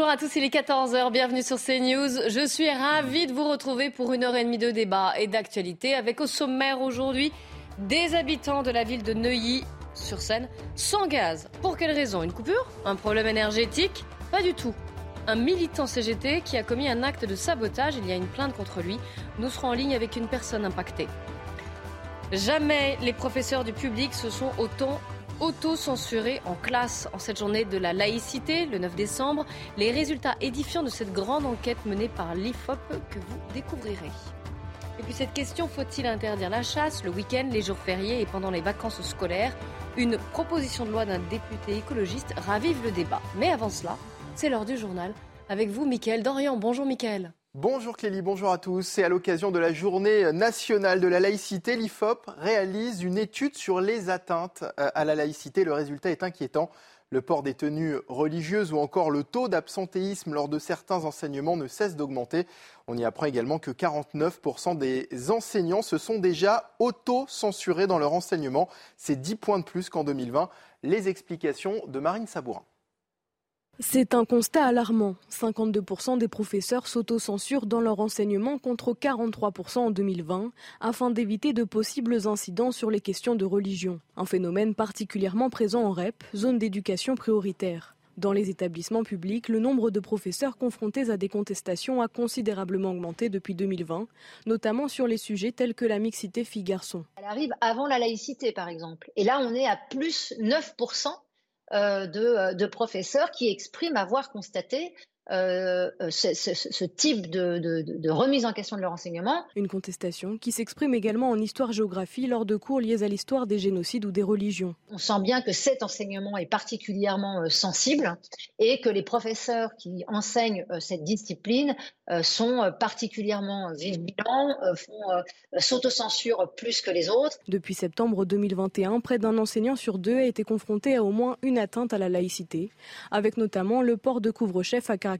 Bonjour à tous, il est 14h, bienvenue sur CNews. Je suis ravie de vous retrouver pour une heure et demie de débat et d'actualité avec au sommaire aujourd'hui des habitants de la ville de Neuilly sur Seine sans gaz. Pour quelle raison? Une coupure? Un problème énergétique? Pas du tout. Un militant CGT qui a commis un acte de sabotage, il y a une plainte contre lui. Nous serons en ligne avec une personne impactée. Jamais les professeurs du public se sont autant auto-censurés en classe en cette journée de la laïcité, le 9 décembre. Les résultats édifiants de cette grande enquête menée par l'IFOP que vous découvrirez. Et puis cette question, faut-il interdire la chasse le week-end, les jours fériés et pendant les vacances scolaires? Une proposition de loi d'un député écologiste ravive le débat. Mais avant cela, c'est l'heure du journal. Avec vous, Mickaël Dorian. Bonjour, Mickaël. Bonjour Clélie, bonjour à tous. C'est à l'occasion de la journée nationale de la laïcité, l'IFOP réalise une étude sur les atteintes euh, à la laïcité. Le résultat est inquiétant. Le port des tenues religieuses ou encore le taux d'absentéisme lors de certains enseignements ne cesse d'augmenter. On y apprend également que 49% des enseignants se sont déjà auto-censurés dans leur enseignement. C'est 10 points de plus qu'en 2020. Les explications de Marine Sabourin. C'est un constat alarmant. 52% des professeurs s'autocensurent dans leur enseignement contre 43% en 2020 afin d'éviter de possibles incidents sur les questions de religion. Un phénomène particulièrement présent en REP, zone d'éducation prioritaire. Dans les établissements publics, le nombre de professeurs confrontés à des contestations a considérablement augmenté depuis 2020, notamment sur les sujets tels que la mixité filles-garçons. Elle arrive avant la laïcité, par exemple. Et là, on est à plus 9% euh, de, de, professeurs qui expriment avoir constaté euh, ce, ce, ce, type de, de, de, remise en question de leur enseignement. Une contestation qui s'exprime également en histoire-géographie lors de cours liés à l'histoire des génocides ou des religions. On sent bien que cet enseignement est particulièrement euh, sensible et que les professeurs qui enseignent euh, cette discipline sont particulièrement vigilants, font s'autocensurent plus que les autres. Depuis septembre 2021, près d'un enseignant sur deux a été confronté à au moins une atteinte à la laïcité, avec notamment le port de couvre-chef à caractère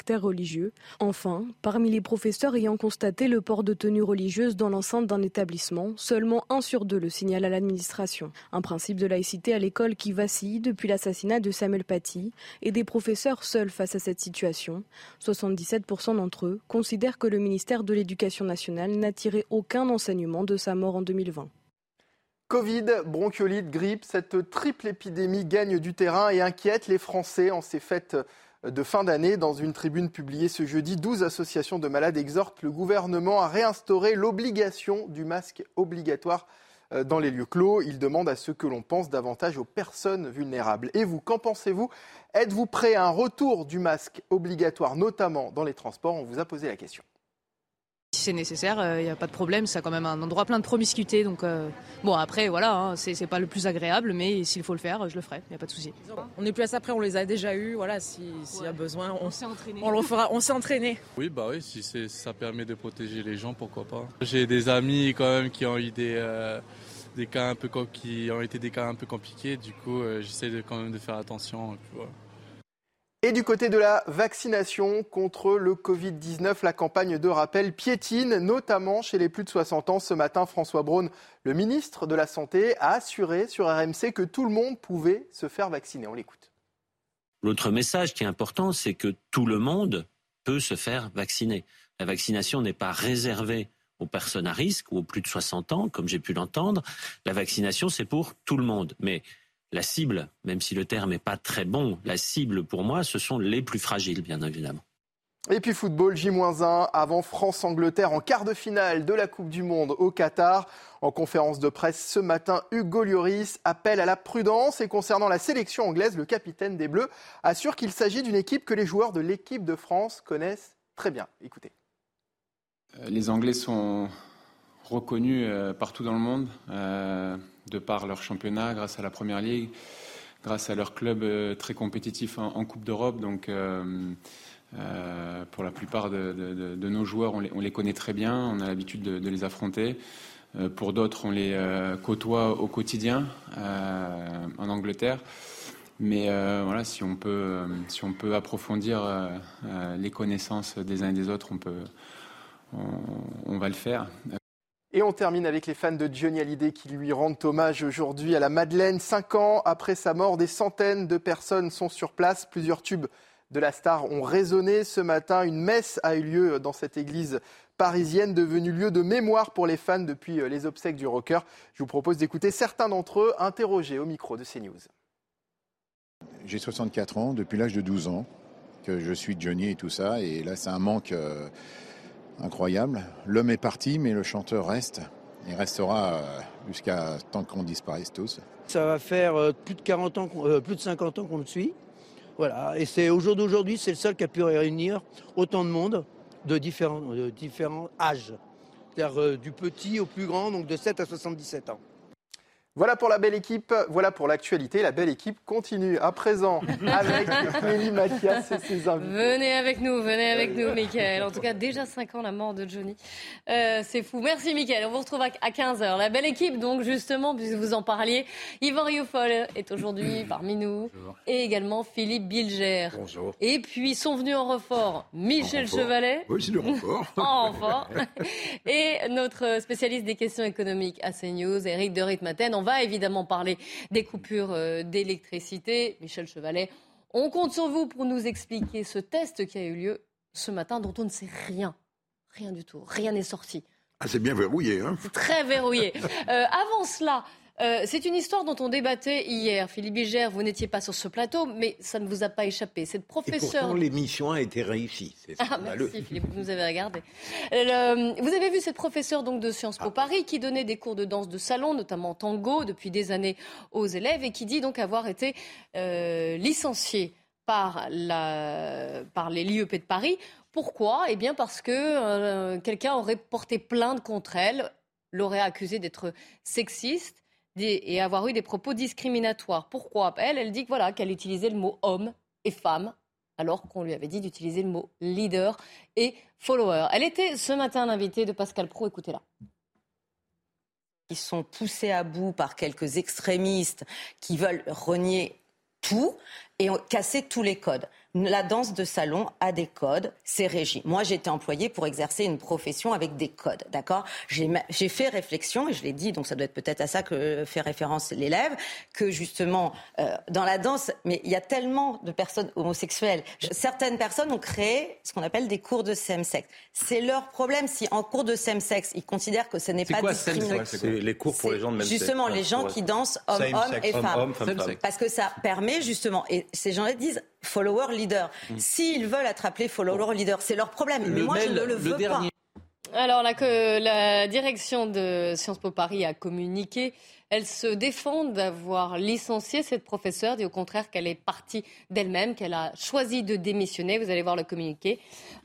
Enfin, parmi les professeurs ayant constaté le port de tenue religieuse dans l'enceinte d'un établissement, seulement un sur deux le signale à l'administration. Un principe de laïcité à l'école qui vacille depuis l'assassinat de Samuel Paty et des professeurs seuls face à cette situation. 77% d'entre eux considèrent que le ministère de l'Éducation nationale n'a tiré aucun enseignement de sa mort en 2020. Covid, bronchiolite, grippe, cette triple épidémie gagne du terrain et inquiète les Français en ces fêtes de fin d'année. Dans une tribune publiée ce jeudi, 12 associations de malades exhortent le gouvernement à réinstaurer l'obligation du masque obligatoire euh, dans les lieux clos. Ils demandent à ce que l'on pense davantage aux personnes vulnérables. Et vous, qu'en pensez-vous? Êtes-vous prêt à un retour du masque obligatoire, notamment dans les transports? On vous a posé la question. Si c'est nécessaire, il euh, n'y a pas de problème. C'est quand même un endroit plein de promiscuité. Donc, euh, bon, après, voilà, hein, c'est pas le plus agréable, mais s'il faut le faire, je le ferai. Il n'y a pas de souci. On n'est plus à ça après, on les a déjà eus. Voilà, s'il y a besoin, on, s'est entraîné. On le fera, on s'est entraîné. Oui, bah oui, si ça permet de protéger les gens, pourquoi pas. J'ai des amis quand même qui ont eu des. Euh, des cas un peu qui ont été des cas un peu compliqués du coup j'essaie de, quand même de faire attention et du côté de la vaccination contre le Covid-19, la campagne de rappel piétine, notamment chez les plus de 60 ans. Ce matin, François Braun, le ministre de la Santé, a assuré sur RMC que tout le monde pouvait se faire vacciner. On l'écoute. L'autre message qui est important, c'est que tout le monde peut se faire vacciner. La vaccination n'est pas réservée aux personnes à risque ou aux plus de 60 ans, comme j'ai pu l'entendre. La vaccination, c'est pour tout le monde. Mais la cible, même si le terme n'est pas très bon, la cible pour moi, ce sont les plus fragiles, bien évidemment. Et puis football, J-1 avant France-Angleterre en quart de finale de la Coupe du Monde au Qatar. En conférence de presse ce matin, Hugo Lloris appelle à la prudence et concernant la sélection anglaise, le capitaine des Bleus assure qu'il s'agit d'une équipe que les joueurs de l'équipe de France connaissent très bien. Écoutez. Euh, les Anglais sont reconnus euh, partout dans le monde. Euh, de par leur championnat, grâce à la Première Ligue, grâce à leur club très compétitif en, Coupe d'Europe. Donc, pour la plupart de, nos joueurs, on les, connaît très bien, on a l'habitude de, les affronter. pour d'autres, on les côtoie au quotidien en Angleterre. Mais voilà, si on peut, si on peut approfondir les connaissances des uns et des autres, on peut, on, va le faire. Et on termine avec les fans de Johnny Hallyday qui lui rendent hommage aujourd'hui à la Madeleine. Cinq ans après sa mort, des centaines de personnes sont sur place. Plusieurs tubes de la star ont résonné ce matin. Une messe a eu lieu dans cette église parisienne, devenue lieu de mémoire pour les fans depuis les obsèques du rocker. Je vous propose d'écouter certains d'entre eux interrogés au micro de CNews. J'ai 64 ans, depuis l'âge de 12 ans, que je suis Johnny et tout ça. Et là, c'est un manque. Euh, incroyable. L'homme est parti, mais le chanteur reste. Il restera euh, jusqu'à tant qu'on disparaisse tous. Ça va faire euh, plus de 40 ans, euh, plus de 50 ans qu'on le suit. Voilà. Et c'est au jour d'aujourd'hui, c'est le seul qui a pu réunir autant de monde de différents, de différents âges. C'est-à-dire du petit au plus grand, donc de 7 à 77 ans. Voilà pour la belle équipe, voilà pour l'actualité. La belle équipe continue à présent avec Mélie Mathias et ses invités. Venez avec nous, venez avec nous, Mickaël. En tout cas, déjà 5 ans la mort de Johnny. Euh, c'est fou. Merci, Mickaël. On vous retrouve à 15h. La belle équipe, donc, justement, puisque vous en parliez, Yvan Rioufol est aujourd'hui parmi nous. Et également Philippe Bilger. Bonjour. Et puis sont venus en renfort Michel Chevalet. Oui, c'est le renfort. en renfort. Et notre spécialiste des questions économiques à CNews, Eric de Ritmaten. On va évidemment parler des coupures euh, d'électricité. Michel Chevalet, on compte sur vous pour nous expliquer ce test qui a eu lieu ce matin dont on ne sait rien. Rien du tout. Rien n'est sorti. Ah, c'est bien verrouillé, hein C'est très verrouillé. Euh, avant cela, euh, c'est une histoire dont on débattait hier. Philippe Bigère, vous n'étiez pas sur ce plateau, mais ça ne vous a pas échappé. Cette professeure. pourtant, l'émission a été réussie. Ah, merci Philippe, vous nous avez regardé. Euh, vous avez vu cette professeure donc de Sciences Po ah. Paris qui donnait des cours de danse de salon, notamment tango, depuis des années aux élèves et qui dit donc avoir été euh, licenciée par, la, par les l'IEP de Paris. Pourquoi? Eh bien parce que quelqu'un aurait porté plainte contre elle, l'aurait accusée d'être sexiste et avoir eu des propos discriminatoires. Pourquoi? Elle, elle dit que voilà, qu'elle utilisait le mot homme et femme alors qu'on lui avait dit d'utiliser le mot leader et follower. Elle était ce matin l'invitée de Pascal Pro, écoutez-la. Ils sont poussés à bout par quelques extrémistes qui veulent renier tout et casser tous les codes la danse de salon a des codes, c'est régi. Moi, j'ai été employée pour exercer une profession avec des codes, d'accord? J'ai fait réflexion, et je l'ai dit, donc ça doit être peut-être à ça que fait référence l'élève, que justement, euh, dans la danse, mais il y a tellement de personnes homosexuelles. certaines personnes ont créé ce qu'on appelle des cours de same-sex. C'est leur problème si en cours de same-sex, ils considèrent que ce n'est pas quoi, C'est les cours pour les gens de même Justement, les gens qui dansent homme-homme et femme. Parce que ça permet justement, et ces gens-là disent follower leader. Mm. S'ils veulent être appelés follower leader, c'est leur problème. Mais moi, je ne le veux pas. Alors là, que la direction de Sciences Po Paris a communiqué, elle se défend d'avoir licencié cette professeure, dit au contraire qu'elle est partie d'elle-même, qu'elle a choisi de démissionner. Vous allez voir le communiqué.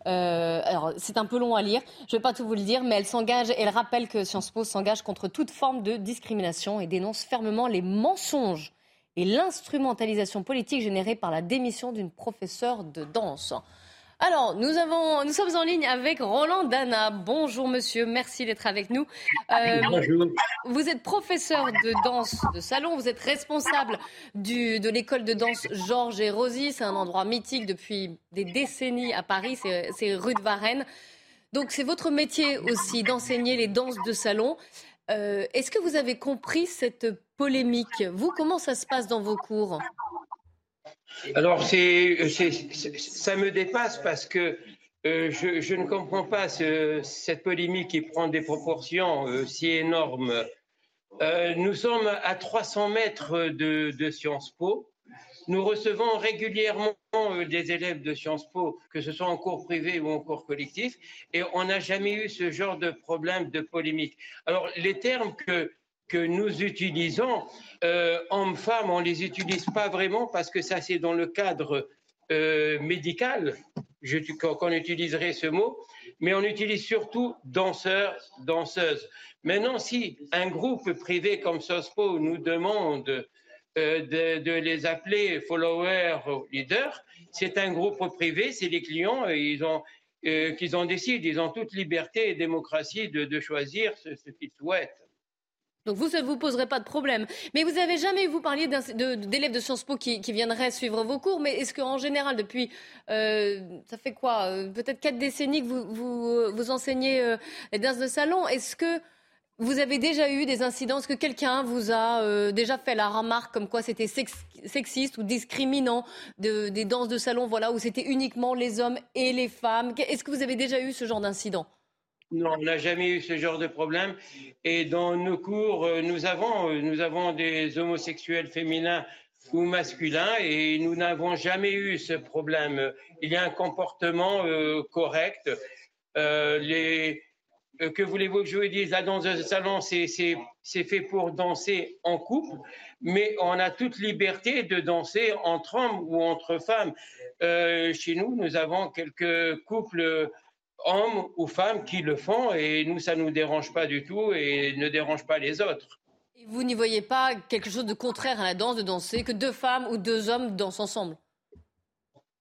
Euh, alors c'est un peu long à lire, je ne vais pas tout vous le dire, mais elle s'engage, elle rappelle que Sciences Po s'engage contre toute forme de discrimination et dénonce fermement les mensonges et l'instrumentalisation politique générée par la démission d'une professeure de danse. Alors, nous, avons, nous sommes en ligne avec Roland Dana. Bonjour monsieur, merci d'être avec nous. Euh, Bonjour. Vous êtes professeur de danse de salon, vous êtes responsable du, de l'école de danse Georges et Rosy. C'est un endroit mythique depuis des décennies à Paris, c'est rue de Varennes. Donc c'est votre métier aussi d'enseigner les danses de salon. Euh, est-ce que vous avez compris cette polémique Vous, comment ça se passe dans vos cours? Alors, c'est, ça me dépasse parce que euh, je, ne comprends pas cette polémique qui prend des proportions euh, si énormes. nous sommes à 300 mètres de, de Sciences Po. Nous recevons régulièrement euh, des élèves de Sciences Po, que ce soit en cours privé ou en cours collectif, et on n'a jamais eu ce genre de problème de polémique. Alors, les termes que, que nous utilisons, euh, hommes-femmes, on ne les utilise pas vraiment parce que ça, c'est dans le cadre euh, médical qu'on utiliserait ce mot, mais on utilise surtout danseurs, danseuses. Maintenant, si un groupe privé comme SOSPO nous demande de, de, les appeler followers, leaders. C'est un groupe privé, c'est les clients, ils ont, qu'ils en décident. Ils ont toute liberté et démocratie de, choisir ce qu'ils souhaitent. Donc vous, ça ne vous poserait pas de problème. Mais vous avez jamais, vous parliez d'élèves de, Sciences Po qui, viendraient suivre vos cours, mais est-ce qu'en général, depuis, euh, ça fait quoi euh, Peut-être quatre décennies que vous, vous, enseignez euh, les danses de salon. Est-ce que vous avez déjà eu des incidents? Est-ce que quelqu'un vous a euh, déjà fait la remarque comme quoi c'était sexiste ou discriminant de, des danses de salon, voilà, où c'était uniquement les hommes et les femmes? Est-ce que vous avez déjà eu ce genre d'incident? Non, on n'a jamais eu ce genre de problème. Et dans nos cours, euh, nous avons, euh, nous avons des homosexuels féminins ou masculins et nous n'avons jamais eu ce problème. Il y a un comportement euh, correct. Que voulez-vous que je vous dise? La danse de salon, c'est fait pour danser en couple, mais on a toute liberté de danser entre hommes ou entre femmes. Chez nous, nous avons quelques couples hommes ou femmes qui le font et nous, ça ne nous dérange pas du tout et ne dérange pas les autres. Et vous n'y voyez pas quelque chose de contraire à la danse, de danser, que deux femmes ou deux hommes dansent ensemble?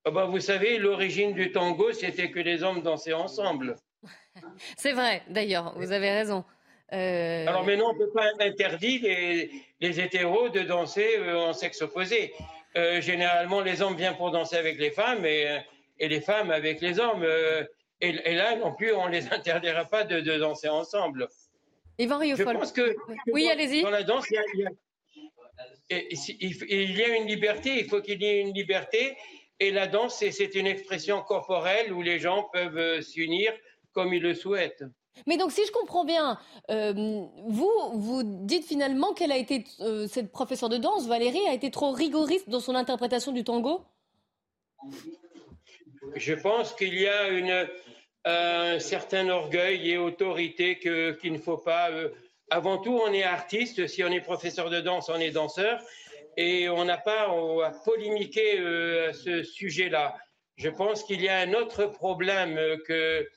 Ah bah, Vous savez, l'origine du tango, c'était que les hommes dansaient ensemble. C'est vrai, d'ailleurs, vous avez raison. Euh... Alors maintenant, on ne peut pas interdire les, les, hétéros de danser euh, en sexe opposé. Euh, généralement, les hommes viennent pour danser avec les femmes et, et les femmes avec les hommes. Euh, et, là, non plus, on ne les interdira pas de, de danser ensemble. Yvan Je pense que, oui, allez-y. Dans la danse, il y, a, il, y a, une liberté, il faut qu'il y ait une liberté. Et la danse, c'est une expression corporelle où les gens peuvent euh, s'unir comme ils le souhaitent. Mais donc, si je comprends bien, euh, vous, vous dites finalement qu'elle a été, euh, cette professeure de danse, Valérie, a été trop rigoriste dans son interprétation du tango? Je pense qu'il y a une, un certain orgueil et autorité qu'il qu ne faut pas. Euh, avant tout, on est artiste. Si on est professeur de danse, on est danseur. Et on n'a pas à polémiquer euh, à ce sujet-là. Je pense qu'il y a un autre problème que,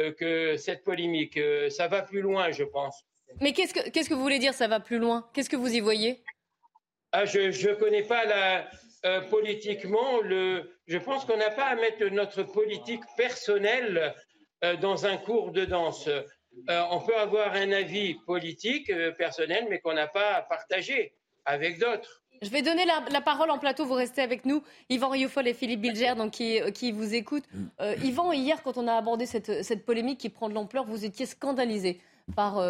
euh, que cette polémique. Euh, ça va plus loin, je pense. Mais qu'est-ce que, qu'est-ce que vous voulez dire, ça va plus loin? Qu'est-ce que vous y voyez? Ah, Je ne connais pas la, euh, politiquement. Je pense qu'on n'a pas à mettre notre politique personnelle euh, dans un cours de danse. Euh, on peut avoir un avis politique personnel, mais qu'on n'a pas à partager avec d'autres. Je vais donner la, parole en plateau, vous restez avec nous. Yvan Rioufol et Philippe Bilger, donc, qui, vous écoutent. Yvan, hier, quand on a abordé cette, cette polémique qui prend de l'ampleur, vous étiez scandalisé par,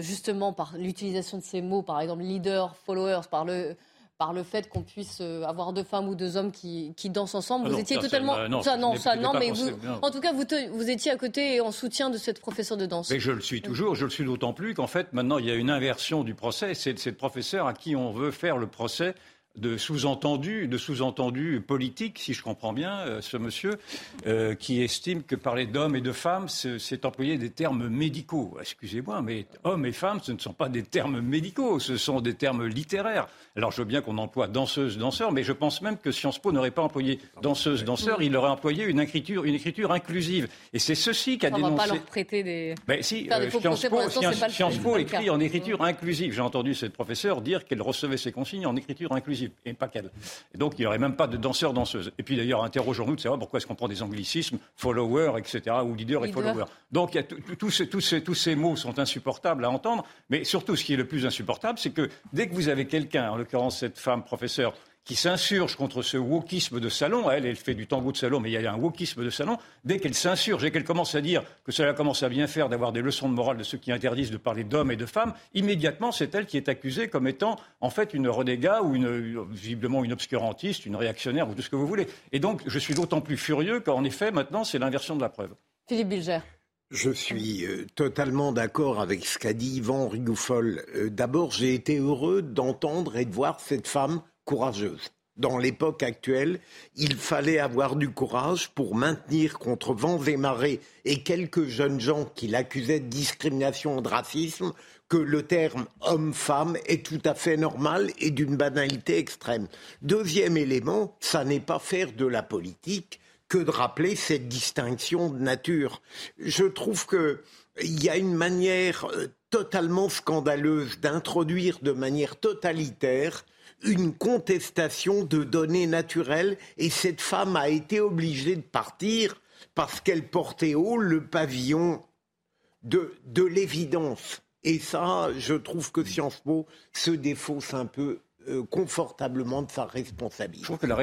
justement, par l'utilisation de ces mots, par exemple, leader, followers, par le, par le fait qu'on puisse euh, avoir deux femmes ou deux hommes qui, qui dansent ensemble. Ah vous non, étiez ça, totalement. ça, non, ça, non, ça, non, mais vous, en tout cas, vous, te, vous étiez à côté et en soutien de cette professeure de danse. Mais je le suis toujours. Je le suis d'autant plus qu'en fait, maintenant, il y a une inversion du procès. C'est cette professeure à qui on veut faire le procès de sous-entendu, de sous-entendu politique, si je comprends bien, euh, ce monsieur, euh, qui estime que parler d'hommes et de femmes, c'est employer des termes médicaux. Excusez-moi, mais hommes et femmes, ce ne sont pas des termes médicaux, ce sont des termes littéraires. Alors je veux bien qu'on emploie danseuse, danseur, mais je pense même que Sciences Po n'aurait pas employé danseuse, danseur, il aurait employé une écriture, une écriture inclusive. Et c'est ceci qu'a dénoncé. On va pas leur prêter des. Ben, si, euh, Sciences Po, Sciences, Sciences Po écrit en écriture inclusive. J'ai entendu cette professeure dire qu'elle recevait ses consignes en écriture inclusive et pas qu'elle. Et donc, il n'y aurait même pas de danseur-danseuse. Et puis, d'ailleurs, interrogeons-nous de savoir pourquoi est-ce qu'on prend des anglicismes, follower, etc., ou leader et follower. Donc, ces, tous, ces, tous ces mots sont insupportables à entendre, mais surtout, ce qui est le plus insupportable, c'est que dès que vous avez quelqu'un, en l'occurrence cette femme professeure, qui s'insurge contre ce wokisme de salon, elle, elle fait du tango de salon, mais il y a un wokisme de salon, dès qu'elle s'insurge et qu'elle commence à dire que cela commence à bien faire d'avoir des leçons de morale de ceux qui interdisent de parler d'hommes et de femmes, immédiatement c'est elle qui est accusée comme étant en fait une renégat ou une, visiblement une obscurantiste, une réactionnaire ou tout ce que vous voulez. Et donc je suis d'autant plus furieux qu'en effet maintenant c'est l'inversion de la preuve. Philippe Bilger. Je suis euh, totalement d'accord avec ce qu'a dit Yvan Rigoufol. Euh, D'abord, j'ai été heureux d'entendre et de voir cette femme courageuse. Dans l'époque actuelle, il fallait avoir du courage pour maintenir contre vents et marées et quelques jeunes gens qui l'accusaient de discrimination et de racisme que le terme homme-femme est tout à fait normal et d'une banalité extrême. Deuxième élément, ça n'est pas faire de la politique que de rappeler cette distinction de nature. Je trouve que il y a une manière euh, totalement scandaleuse d'introduire de manière totalitaire une contestation de données naturelles et cette femme a été obligée de partir parce qu'elle portait haut le pavillon de, de l'évidence. Et ça, je trouve que Sciences Po se défausse un peu euh, confortablement de sa responsabilité. Je trouve que la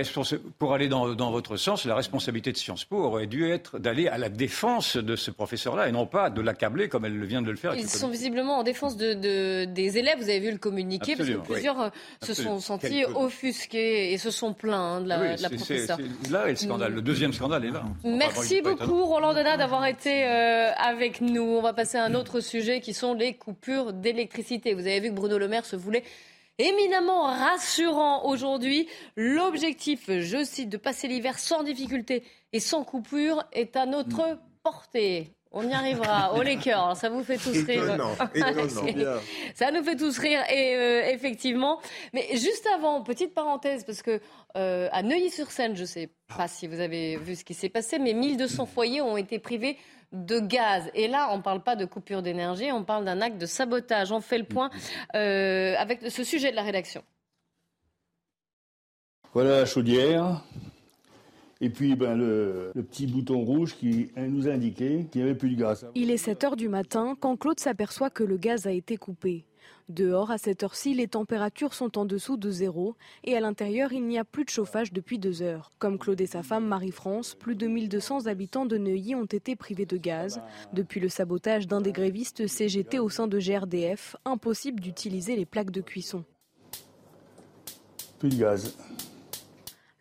pour aller dans, votre sens, la responsabilité de Sciences Po aurait dû être d'aller à la défense de ce professeur-là et non pas de l'accabler comme elle vient de le faire. Ils sont visiblement en défense de, des élèves. Vous avez vu le communiqué parce que plusieurs euh, se sont sentis offusqués et se sont plaints hein, de la, oui, professeure. là est le scandale. Le deuxième scandale est là. Merci beaucoup Roland Donat d'avoir été euh, avec nous. On va passer à un autre sujet qui sont les coupures d'électricité. Vous avez vu que Bruno Le Maire se voulait éminemment rassurant aujourd'hui. L'objectif, je cite, de passer l'hiver sans difficulté et sans coupure est à notre portée. On y arrivera. Oh les cœurs, ça vous fait tous rire. ça nous fait tous rire et euh, effectivement. Mais juste avant, petite parenthèse parce que euh, à Neuilly-sur-Seine, je ne sais pas si vous avez vu ce qui s'est passé, mais 1200 foyers ont été privés de gaz. Et là, on ne parle pas de coupure d'énergie, on parle d'un acte de sabotage. On fait le point euh, avec ce sujet de la rédaction. Voilà la chaudière. Et puis ben, le, le, petit bouton rouge qui nous indiquait qu'il n'y avait plus de gaz. Il est 7 heures du matin quand Claude s'aperçoit que le gaz a été coupé. Dehors, à cette heure-ci, les températures sont en dessous de zéro et à l'intérieur, il n'y a plus de chauffage depuis deux heures. Comme Claude et sa femme Marie-France, plus de 1200 habitants de Neuilly ont été privés de gaz. Depuis le sabotage d'un des grévistes CGT au sein de GRDF, impossible d'utiliser les plaques de cuisson. Plus de gaz.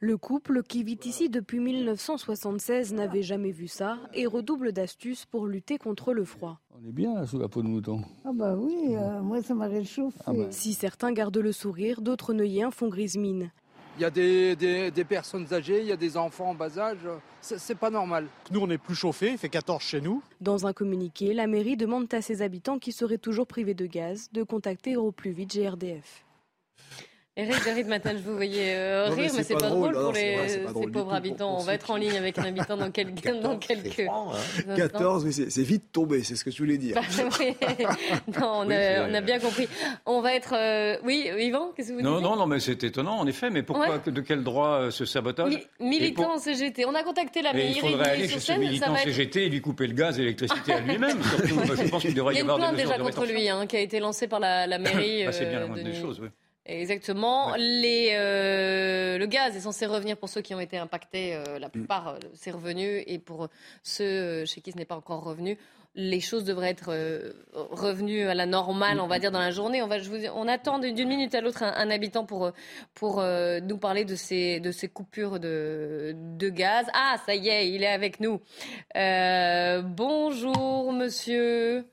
Le couple, qui vit ici depuis 1976, n'avait jamais vu ça et redouble d'astuces pour lutter contre le froid. On est bien sous la peau de mouton. Ah bah oui, euh, moi ça m'a réchauffé. Ah bah. Si certains gardent le sourire, d'autres neuilliens font grise mine. Il y a des, des, personnes âgées, il y a des enfants en bas âge. C'est pas normal. Nous, on est plus chauffé, il fait 14 chez nous. Dans un communiqué, la mairie demande à ses habitants qui seraient toujours privés de gaz de contacter au plus vite GRDF. Eric, David Matin, je vous voyais euh, rire, mais c'est pas, pas, drôle pour les, ces pauvres habitants. On va être en ligne avec un habitant dans, quelques, 14, dans quelques. Hein. 14, oui, c'est vite tombé, c'est ce que je voulais dire. non, on, a, on, a, bien compris. On va être. Euh, oui, Yvan, qu'est-ce que vous dites Non, non, non, mais c'est étonnant, en effet. Mais pourquoi, de quel droit euh, ce sabotage Militant pour... CGT. On a contacté la mairie. Il faudrait aller chez ce militant CGT et lui couper le gaz et l'électricité à lui-même. je pense qu'il devrait y, avoir des mesures déjà contre lui, hein, qui a été lancée par la, mairie. Bah, c'est bien la moindre des choses, oui. Exactement. Les, euh, le gaz est censé revenir pour ceux qui ont été impactés. Euh, la plupart, euh, c'est revenu. Et pour ceux chez qui ce n'est pas encore revenu, les choses devraient être revenues à la normale, on va dire, dans la journée. On, va, je vous, on attend d'une minute à l'autre un, habitant pour, pour nous parler de ces, de ces coupures de, de gaz. Ah, ça y est, il est avec nous. bonjour, monsieur.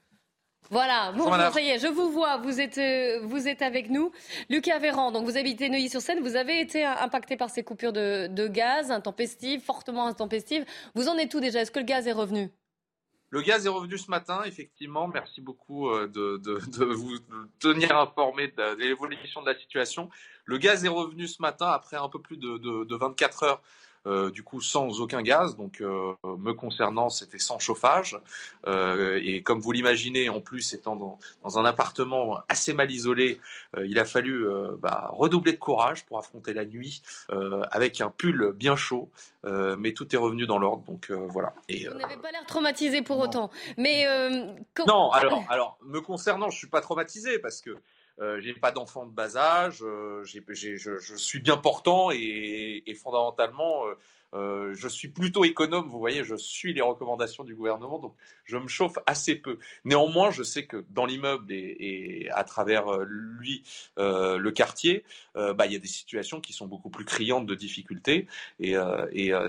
Voilà, bon, ça y est, je vous vois, vous êtes, euh, vous êtes avec nous. Lucas Véran, donc vous habitez Neuilly-sur-Seine, vous avez été impacté par ces coupures de, gaz intempestives, fortement intempestives. Vous en êtes tout déjà? Est-ce que le gaz est revenu? Le gaz est revenu ce matin, effectivement. Merci beaucoup euh, de, vous tenir informé de, l'évolution de la situation. Le gaz est revenu ce matin après un peu plus de, 24 heures euh, du coup sans aucun gaz. Donc euh, me concernant, c'était sans chauffage. Euh, et comme vous l'imaginez, en plus étant dans, un appartement assez mal isolé, il a fallu bah, redoubler de courage pour affronter la nuit avec un pull bien chaud. mais tout est revenu dans l'ordre, donc voilà. Et, vous n'avez pas l'air traumatisé pour autant. Mais non, alors, alors me concernant, je suis pas traumatisé parce que euh, j'ai pas d'enfant de bas âge, euh, je, je, suis bien portant et, et fondamentalement, euh, je suis plutôt économe, vous voyez, je suis les recommandations du gouvernement, donc je me chauffe assez peu. Néanmoins, je sais que dans l'immeuble et, à travers euh, lui, euh, le quartier, bah, il y a des situations qui sont beaucoup plus criantes de difficultés et,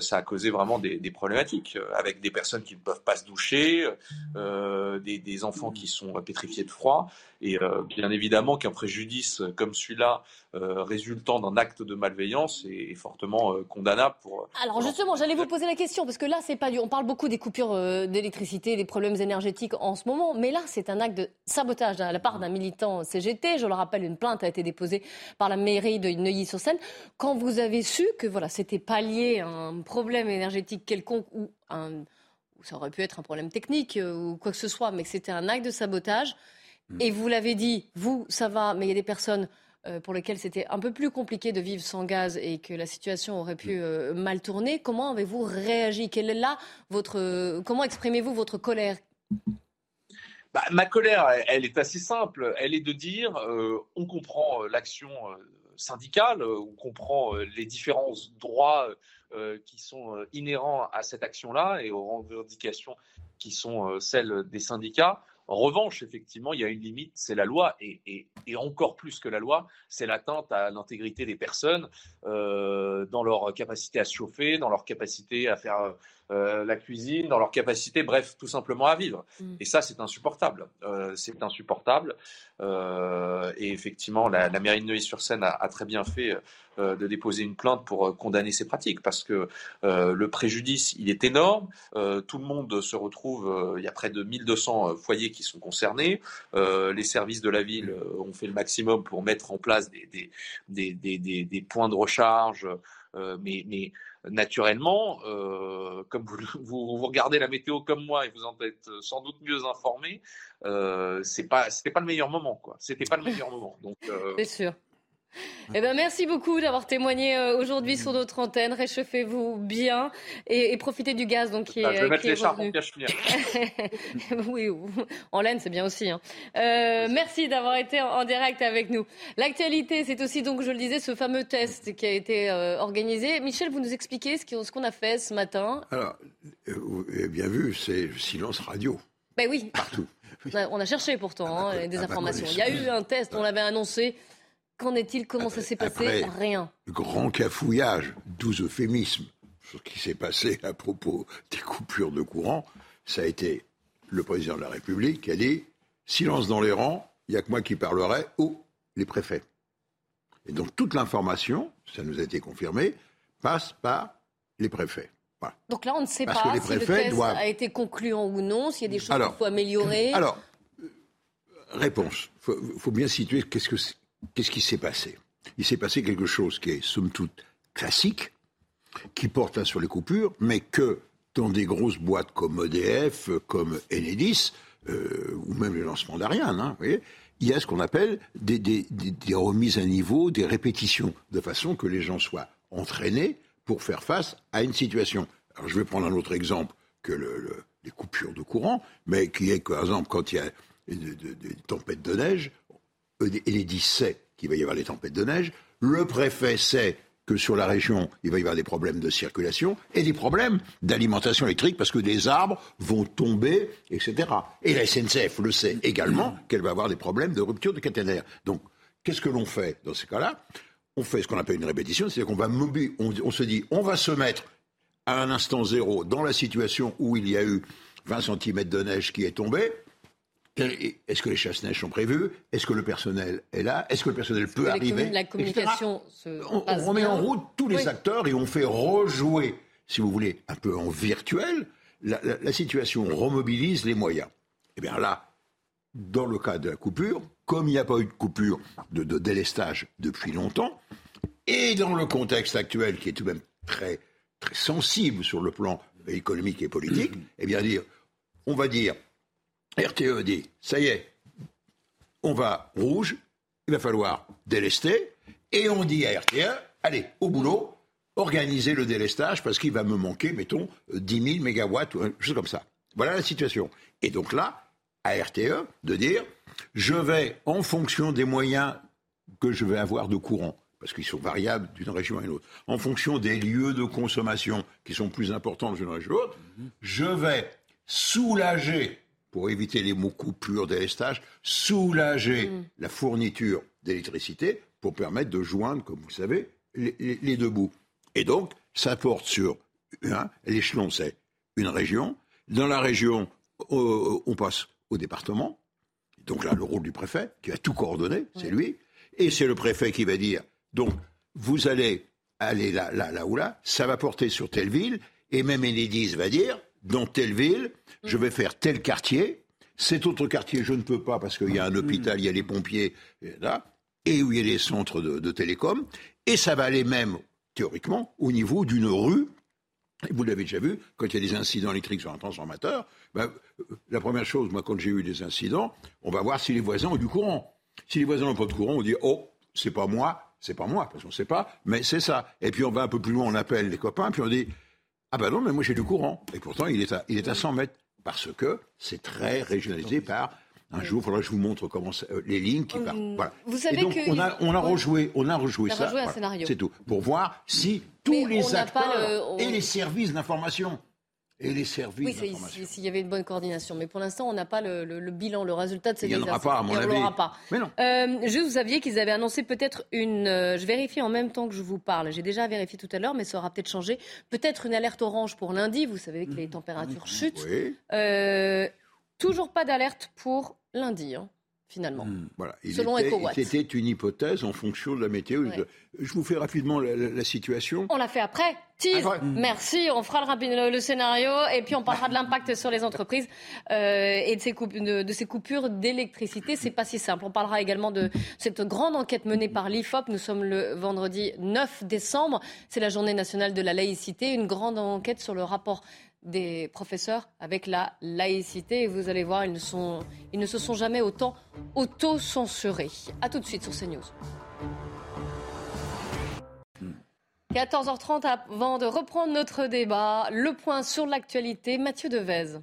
ça a causé vraiment des, problématiques avec des personnes qui ne peuvent pas se doucher, des, des, enfants qui sont pétrifiés de froid et bien évidemment qu'un préjudice comme celui-là résultant d'un acte de malveillance est, fortement condamnable pour. Alors justement, j'allais vous poser la question parce que là, c'est pas du. On parle beaucoup des coupures euh, d'électricité, des problèmes énergétiques en ce moment, mais là, c'est un acte de sabotage à la part d'un militant CGT. Je le rappelle, une plainte a été déposée par la mairie de Neuilly-sur-Seine. Quand vous avez su que voilà, c'était pas lié à un problème énergétique quelconque ou un, ça aurait pu être un problème technique euh, ou quoi que ce soit, mais que c'était un acte de sabotage. Hmm. Et vous l'avez dit, vous, ça va, mais il y a des personnes euh, pour lesquels c'était un peu plus compliqué de vivre sans gaz et que la situation aurait pu euh, mal tourner. Comment avez-vous réagi? Quelle est là votre, Comment exprimez-vous votre colère? Bah, ma colère, elle, est assez simple. Elle est de dire, on comprend l'action syndicale, on comprend les différents droits qui sont inhérents à cette action-là et aux revendications qui sont celles des syndicats. En revanche, effectivement, il y a une limite, c'est la loi, et, encore plus que la loi, c'est l'atteinte à l'intégrité des personnes euh, dans leur capacité à chauffer, dans leur capacité à faire euh, la cuisine, dans leur capacité, bref, tout simplement à vivre. Mm. Et ça, c'est insupportable. Euh, c'est insupportable. et effectivement, la, mairie de Neuilly-sur-Seine a, très bien fait de déposer une plainte pour condamner ces pratiques, parce que le préjudice, il est énorme. tout le monde se retrouve, il y a près de 1200 foyers qui sont concernés. les services de la ville ont fait le maximum pour mettre en place des, des, des, des points de recharge, mais, mais naturellement, euh, comme vous, vous, regardez la météo comme moi et vous en êtes sans doute mieux informé, euh, c'est pas c'était pas le meilleur moment quoi. C'était pas le meilleur moment. Donc euh, c'est sûr. Eh ben, merci beaucoup d'avoir témoigné euh, aujourd'hui sur notre antenne. Réchauffez-vous bien et, profitez du gaz donc qui bah, est. Je vais mettre les en oui, en laine c'est bien aussi. Hein. Euh, merci d'avoir été en, direct avec nous. L'actualité, c'est aussi donc, je le disais, ce fameux test qui a été euh, organisé. Michel, vous nous expliquez ce qu'on a fait ce matin. Alors, vous avez bien vu, c'est silence radio. Ben oui. Partout. On, a, cherché pourtant hein, des informations. Il y a eu un test, on l'avait annoncé. Qu'en est-il? Comment ça s'est passé? Rien. Grand cafouillage, doux euphémisme. Ce qui s'est passé à propos des coupures de courant, ça a été le président de la République qui a dit silence dans les rangs, il n'y a que moi qui parlerai, ou les préfets. Et donc toute l'information, ça nous a été confirmé, passe par les préfets. Donc là, on ne sait pas si le test a été concluant ou non, s'il y a des choses qu'il faut améliorer. Alors, euh, réponse. Il faut, bien situer qu'est-ce que c'est qu'est-ce qui s'est passé? Il s'est passé quelque chose qui est, somme toute, classique, qui porte sur les coupures, mais que dans des grosses boîtes comme EDF, comme Enedis, euh, ou même le lancement d'Ariane, hein, il y a ce qu'on appelle des, remises à niveau, des répétitions, de façon que les gens soient entraînés pour faire face à une situation. Alors je vais prendre un autre exemple que les coupures de courant, mais qui est, par exemple, quand il y a des tempêtes de neige, Enedis sait qu'il va y avoir des tempêtes de neige, le préfet sait que sur la région, il va y avoir des problèmes de circulation et des problèmes d'alimentation électrique parce que des arbres vont tomber, etc. Et la SNCF le sait également qu'elle va avoir des problèmes de rupture de caténaire. Donc, qu'est-ce que l'on fait dans ces cas-là? On fait ce qu'on appelle une répétition, c'est-à-dire qu'on va on, on se dit, on va se mettre à un instant zéro dans la situation où il y a eu 20 cm de neige qui est tombée, est-ce que les chasse-neige sont prévus? Est-ce que le personnel est là? Est-ce que le personnel peut arriver? La communication se on, remet en route tous les acteurs et on fait rejouer, si vous voulez, un peu en virtuel, la, situation. On remobilise les moyens. Eh bien là, dans le cas de la coupure, comme il n'y a pas eu de coupure de, délestage depuis longtemps, et dans le contexte actuel qui est tout de même très, très sensible sur le plan économique et politique, eh bien dire, on va dire RTE dit, ça y est, on va rouge, il va falloir délester, et on dit à RTE, allez, au boulot, organisez le délestage parce qu'il va me manquer, mettons, 10 000 mégawatts ou chose comme ça. Voilà la situation. Et donc là, à RTE, de dire, je vais, en fonction des moyens que je vais avoir de courant, parce qu'ils sont variables d'une région à une autre, en fonction des lieux de consommation qui sont plus importants d'une région à l'autre, je vais soulager pour éviter les mots coupures, délestage, soulager mm. la fourniture d'électricité pour permettre de joindre, comme vous le savez, les, deux bouts. Et donc, ça porte sur l'échelon, c'est une région. Dans la région, on passe au département. Donc là, le rôle du préfet, qui va tout coordonner, c'est lui. Et c'est le préfet qui va dire, donc, vous allez aller là, là, là ou là, ça va porter sur telle ville, et même Enedis va dire, dans telle ville, je vais faire tel quartier. Cet autre quartier, je ne peux pas parce qu'il y a un hôpital, il y a les pompiers, et, là, et où il y a les centres de, télécom. Et ça va aller même, théoriquement, au niveau d'une rue. vous l'avez déjà vu, quand il y a des incidents électriques sur un transformateur, ben, euh, la première chose, moi, quand j'ai eu des incidents, on va voir si les voisins ont du courant. Si les voisins n'ont pas de courant, on dit, oh, c'est pas moi, c'est pas moi, parce qu'on ne sait pas, mais c'est ça. Et puis on va un peu plus loin, on appelle les copains, puis on dit Ah ben non, mais moi j'ai du courant. Et pourtant, il est à, il est à 100 mètres, parce que c'est très régionalisé par. Un jour, il faudra que je vous montre comment euh, les lignes qui partent. Voilà. Vous savez Et donc, que- on a, on a rejoué, on a rejoué On a ça. rejoué un voilà. scénario. C'est tout. Pour voir si tous Mais les acteurs le- on- et les services d'information et les services Oui, si- s'il y avait une bonne coordination. Mais pour l'instant, on n'a pas le, le- le bilan, le résultat de ces Il y en aura pas, à mon Et on avis. l'aura pas. Mais non. Euh, juste, vous saviez qu'ils avaient annoncé peut-être une. euh, je vérifie en même temps que je vous parle. J'ai déjà vérifié tout à l'heure, mais ça aura peut-être changé. Peut-être une alerte orange pour lundi. Vous savez que les températures chutent. Oui. Euh, toujours pas d'alerte pour lundi, hein, finalement. Voilà. Il Selon était, EcoWatt. C'était une hypothèse en fonction de la météo. Ouais. Je, je vous fais rapidement la, la- la situation. On l'a fait après. Tease. Ah, ouais. Merci. On fera le, le- le scénario et puis on parlera de l'impact sur les entreprises euh, et de ces, coup- de- de ces coupures d'électricité. C'est pas si simple. On parlera également de cette grande enquête menée par l'IFOP. Nous sommes le vendredi 9 décembre. C'est la journée nationale de la laïcité. Une grande enquête sur le rapport des professeurs avec la laïcité. Et vous allez voir, ils ne, sont, ils ne se sont jamais autant auto-censurés. A tout de suite sur CNews. 14h30 avant de reprendre notre débat, le point sur l'actualité, Mathieu Devez.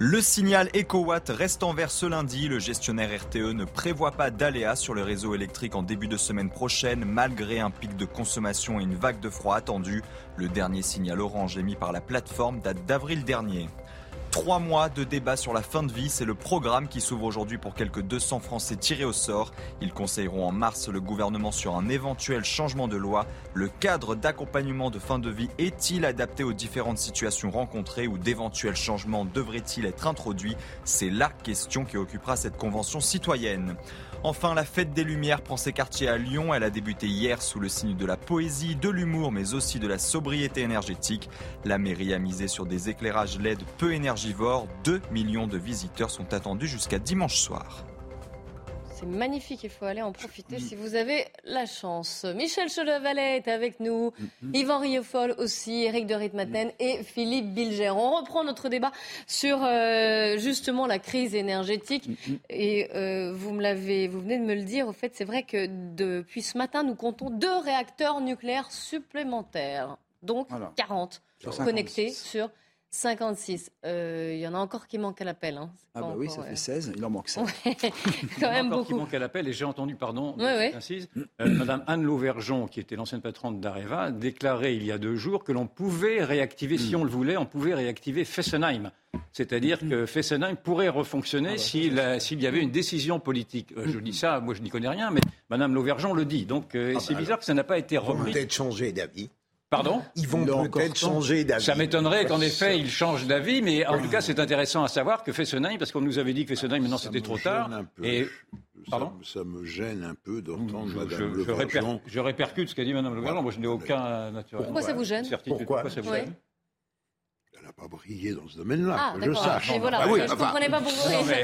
Le signal EcoWatt reste en vert ce lundi. Le gestionnaire RTE ne prévoit pas d'aléas sur le réseau électrique en début de semaine prochaine, malgré un pic de consommation et une vague de froid attendue. Le dernier signal orange émis par la plateforme date d'avril dernier. Trois mois de débat sur la fin de vie, c'est le programme qui s'ouvre aujourd'hui pour quelques 200 Français tirés au sort. Ils conseilleront en mars le gouvernement sur un éventuel changement de loi. Le cadre d'accompagnement de fin de vie est-il adapté aux différentes situations rencontrées ou d'éventuels changements devraient-ils être introduits? C'est la question qui occupera cette convention citoyenne. Enfin, la fête des Lumières prend ses quartiers à Lyon. Elle a débuté hier sous le signe de la poésie, de l'humour, mais aussi de la sobriété énergétique. La mairie a misé sur des éclairages LED peu énergivores. 2 millions de visiteurs sont attendus jusqu'à dimanche soir. C'est magnifique, il faut aller en profiter si vous avez la chance. Michel Chelevalet est avec nous, Yvan Riofol aussi, Eric de Ritmaten et Philippe Bilger. On reprend notre débat sur euh, justement la crise énergétique. Et euh, vous me l'avez, vous venez de me le dire. Au fait, c'est vrai que depuis ce matin, nous comptons deux réacteurs nucléaires supplémentaires, donc Voilà. 40 Sur connectés 56. sur 56. Euh, Il y en a encore qui manquent à l'appel. hein. Ah bah oui, ça euh, fait 16, il en manque 7. Ouais, quand même encore qui beaucoup. manque à l'appel, et j'ai entendu, pardon, Ouais, euh, Madame Anne Lauvergeon, qui était l'ancienne patronne d'Areva, déclarait il y a deux jours que l'on pouvait réactiver, si on le voulait, on pouvait réactiver Fessenheim. C'est-à-dire que Fessenheim pourrait refonctionner s'il a- s'il y avait une décision politique. Euh, je dis ça, moi je n'y connais rien, mais Madame Lauvergeon le dit. Donc euh, c'est bizarre que ça n'a pas été repris. peut-être changer d'avis. Pardon Ils vont peut-être changer d'avis. Ça m'étonnerait qu'en effet, il change d'avis, mais en tout cas, c'est intéressant à savoir que Fessenheim, parce qu'on nous avait dit que Fessenheim, maintenant c'était trop tard. Et... Pardon ça, ça me gêne un peu d'entendre je, Madame je, réper- Vergeon. je répercute ce qu'a dit Mme Le Gallon. Moi, je n'ai aucun naturel. Pourquoi ça vous gêne certitude. Pourquoi ça vous gêne Elle n'a pas brillé dans ce domaine-là, Ah, que je d'accord. sache. Et voilà, Ah oui, je ne enfin, comprenais pas pourquoi. Non, mais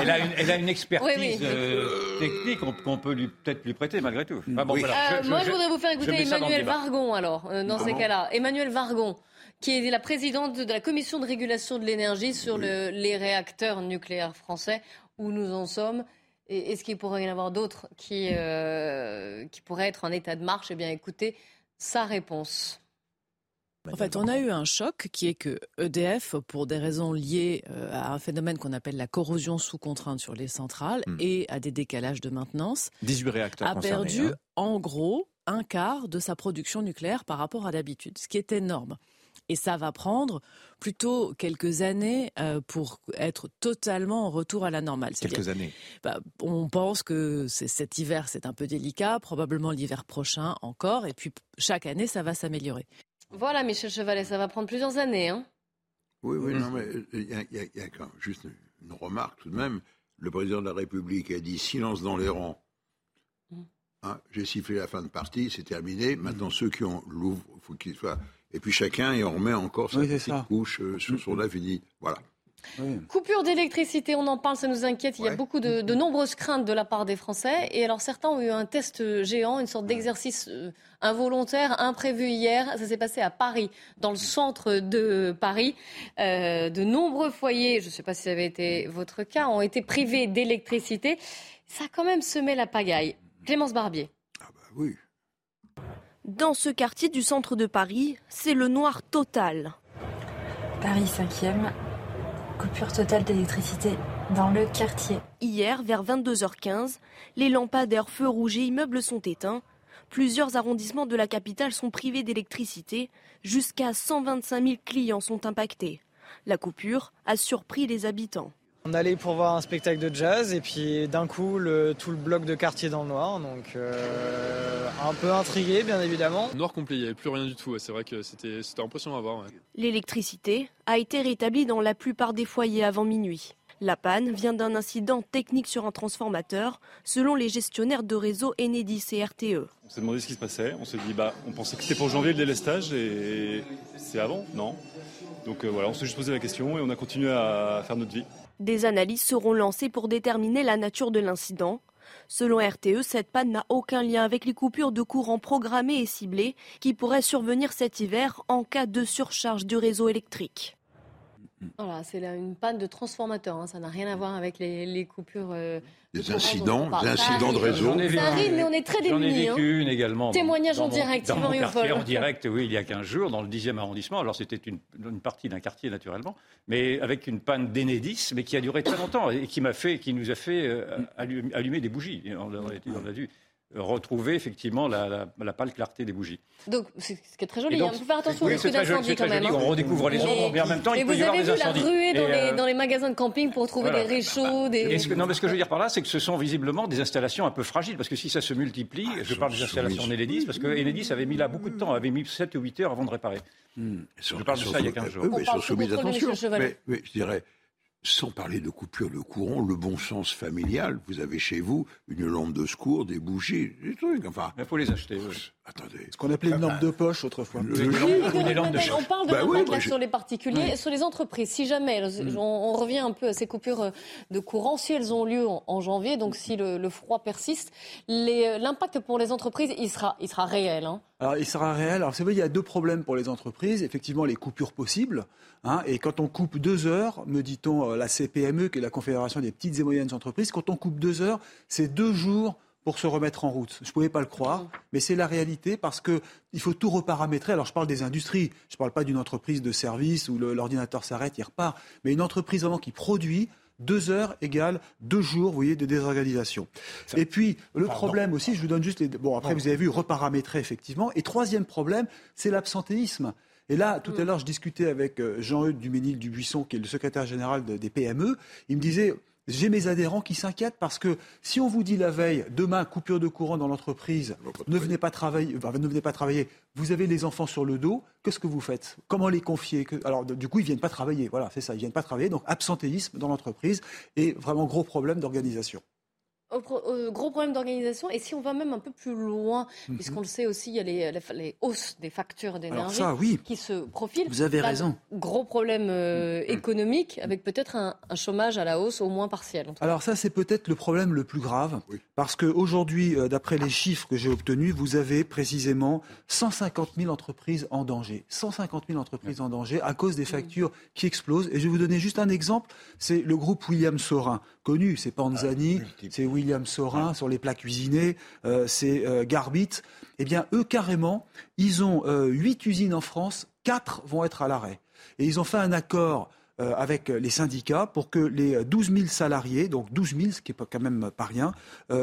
elle, a une, elle a une expertise Oui, oui. euh, technique qu'on peut lui- peut-être lui prêter malgré tout. Bon, Oui. voilà. Euh, moi, je voudrais vous faire écouter Emmanuel. Vargon, alors, euh, dans ces cas-là. Emmanuel Vargon, qui est la présidente de la commission de régulation de l'énergie sur le- les réacteurs nucléaires français, où nous en sommes. Et est-ce qu'il pourrait y en avoir d'autres qui, euh, qui pourraient être en état de marche Eh bien, écoutez sa réponse. En fait, on a eu un choc qui est que EDF, pour des raisons liées euh, à un phénomène qu'on appelle la corrosion sous contrainte sur les centrales Hmm. et à des décalages de maintenance, 18 réacteurs a perdu hein. en gros un quart de sa production nucléaire par rapport à d'habitude, ce qui est énorme. Et ça va prendre plutôt quelques années euh, pour être totalement en retour à la normale. Quelques années. bah, on pense que cet hiver, c'est un peu délicat, probablement l'hiver prochain encore, et puis chaque année, ça va s'améliorer. Voilà, Michel Chevalet, ça va prendre plusieurs années. Hein. Oui, oui, non, mais euh, il y a, y y quand même juste une, remarque tout de même. Le président de la République a dit silence dans les rangs. Mm. Hein, J'ai sifflé la fin de partie, c'est terminé. Maintenant, ceux qui ont l'ouvrent, il faut qu'ils soient. Et puis chacun, et on remet encore sa Oui, petite ça. couche euh, sur son œuf et Coupure d'électricité, on en parle, ça nous inquiète. Il y a beaucoup de, nombreuses craintes de la part des Français. Et alors certains ont eu un test géant, une sorte d'exercice euh, involontaire, imprévu hier. Ça s'est passé à Paris, dans le centre de Paris. Euh, de nombreux foyers, je ne sais pas si ça avait été votre cas, ont été privés d'électricité. Ça a quand même semé la pagaille. Clémence Barbier. Ah bah oui. Dans ce quartier du centre de Paris, c'est le noir total. Paris 5e, coupure totale d'électricité dans le quartier. Hier, vers 22h15, les lampadaires feux rouges et immeubles sont éteints. Plusieurs arrondissements de la capitale sont privés d'électricité. Jusqu'à 125 000 clients sont impactés. La coupure a surpris les habitants. On allait pour voir un spectacle de jazz et puis d'un coup tout le bloc de quartier dans le noir, donc euh, un peu intrigué bien évidemment. Noir complet, il n'y avait plus rien du tout, c'est vrai que c'était impressionnant à voir. L'électricité a été rétablie dans la plupart des foyers avant minuit. La panne vient d'un incident technique sur un transformateur, selon les gestionnaires de réseau Enedis et RTE. On s'est demandé ce qui se passait, on s'est dit bah on pensait que c'était pour janvier le délestage et c'est avant, non? Donc euh, voilà, on s'est juste posé la question et on a continué à faire notre vie. Des analyses seront lancées pour déterminer la nature de l'incident. Selon RTE, cette panne n'a aucun lien avec les coupures de courant programmées et ciblées qui pourraient survenir cet hiver en cas de surcharge du réseau électrique. Voilà, c'est une panne de transformateur, hein. ça n'a rien à voir avec les, coupures. Euh, des incidents, des incidents de réseau. Ça arrive, mais on est très démunis. J'en ai vécu hein. une également. Témoignage en direct, dans mon quartier, en direct, oui, il y a 15 jours, dans le 10e arrondissement. Alors c'était une, partie d'un quartier naturellement, mais avec une panne d'Enedis, mais qui a duré très longtemps et qui m'a fait, qui nous a fait euh, allumer des bougies. On on a dû retrouver effectivement la, pâle clarté des bougies. Donc, ce qui est très joli. Donc, il hein. faut faire attention oui, au risque d'incendie quand même. Joli, hein. On redécouvre les ombres, mais en même temps, il peut y avoir des incendies. Et vous avez vu la ruée dans, les, dans, les, magasins de camping pour trouver des réchauds des... Ce que, non, mais ce que je veux dire par là, c'est que ce sont visiblement des installations un peu fragiles, parce que si ça se multiplie, ah, je parle des installations Enedis, parce que Enedis avait mis là beaucoup de temps, avait mis 7 ou 8 heures avant de réparer. Hmm. Je parle de ça il y a 15 jours. Mais sont soumis d'attention. Mais je dirais sans parler de coupure de courant, le bon sens familial, vous avez chez vous une lampe de secours, des bougies, des trucs, enfin... Il faut les acheter. Attendez. Ce qu'on appelait une lampe de poche autrefois. On parle de l'impact sur les particuliers, sur les entreprises. Si jamais, mm. on, revient un peu à ces coupures euh, de courant, si elles ont lieu en, janvier, donc si le, froid persiste, euh, l'impact pour les entreprises, il sera, il sera réel. Hein. Alors, il sera réel. Alors, c'est vrai, il y a deux problèmes pour les entreprises. Effectivement, les coupures possibles. Hein, et quand on coupe deux heures, me dit-on, euh, la CPME, qui est la Confédération des petites et moyennes entreprises, quand on coupe deux heures, c'est deux jours pour se remettre en route. Je ne pouvais pas le croire, mais c'est la réalité parce qu'il faut tout reparamétrer. Alors je parle des industries, je ne parle pas d'une entreprise de service où l'ordinateur s'arrête, il repart, mais une entreprise vraiment qui produit, deux heures égale deux jours, vous voyez, de désorganisation. Et puis, le problème aussi, je vous donne juste les... Bon, après, vous avez vu, reparamétrer, effectivement. Et troisième problème, c'est l'absentéisme. Et là, tout à mm. l'heure, je discutais avec euh, Jean-Eudes Duménil-Dubuisson, qui est le secrétaire général des PME. Il me disait, j'ai mes adhérents qui s'inquiètent parce que si on vous dit la veille, demain, coupure de courant dans l'entreprise, ne venez pas travailler, ne venez pas travailler, vous avez les enfants sur le dos, qu'est-ce que vous faites? Comment les confier? Alors, du coup, ils viennent pas travailler. Voilà, c'est ça, ils viennent pas travailler. Donc, absentéisme dans l'entreprise et vraiment gros problème d'organisation gros problème d'organisation. Et si on va même un peu plus loin, mhm. puisqu'on le sait aussi, il y a les, hausses des factures d'énergie qui se profilent. Vous avez raison. Gros problème euh, mhm. économique, avec peut-être un, chômage à la hausse, au moins partiel. Alors ça, c'est peut-être le problème le plus grave, parce qu'aujourd'hui, euh, d'après les chiffres que j'ai obtenus, vous avez précisément 150 000 entreprises en danger. 150 000 entreprises en danger à cause des factures qui explosent. Et je vais vous donner juste un exemple. C'est le groupe William Sorin, connu. C'est Panzani, ah, c'est William Sorin sur les plats cuisinés, euh, c'est euh, Garbit. Eh bien, eux, carrément, ils ont euh, huit usines en France, quatre vont être à l'arrêt. Et ils ont fait un accord avec les syndicats pour que les 12 000 salariés, donc 12 000, ce qui est quand même pas rien,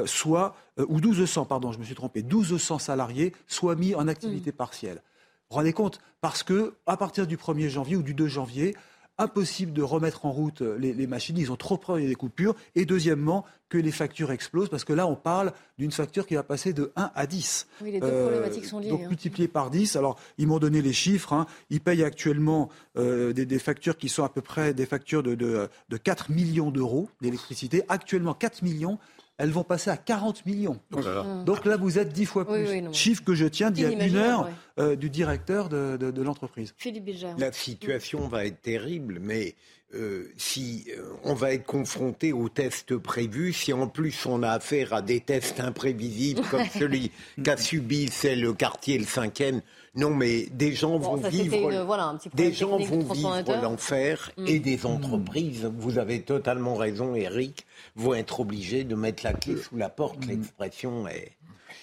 soient, ou 1200, pardon, je me suis trompé, 1200 salariés soient mis en activité mmh. partielle. Vous vous rendez compte Parce que à partir du 1er janvier ou du 2 janvier, impossible de remettre en route les, machines, ils ont trop peur des coupures. Et deuxièmement, que les factures explosent, parce que là, on parle d'une facture qui va passer de 1 à 10. Oui, les deux problématiques sont liées. Donc hein. multiplié par 10. Alors, ils m'ont donné les chiffres. Hein. Ils payent actuellement euh, des, factures qui sont à peu près des factures de, de, de 4 millions d'euros d'électricité. Actuellement, 4 millions elles vont passer à 40 millions. Oh là. Donc là, vous êtes 10 fois plus. oui, non. Chiffre que je tiens d'il y a une heure ouais. euh, du directeur de, de- de l'entreprise. Philippe Bilger. La situation va être terrible, mais euh, si euh, on va être confronté aux tests prévus, si en plus on a affaire à des tests imprévisibles comme celui qu'a subi c'est le quartier le cinquième, non mais des gens Bon, vont vivre, une- voilà, un petit des gens technique vont de vivre transformateur. l'enfer et des entreprises. Vous avez totalement raison, Eric, vont être obligées de mettre la clé sous la porte. L'expression est.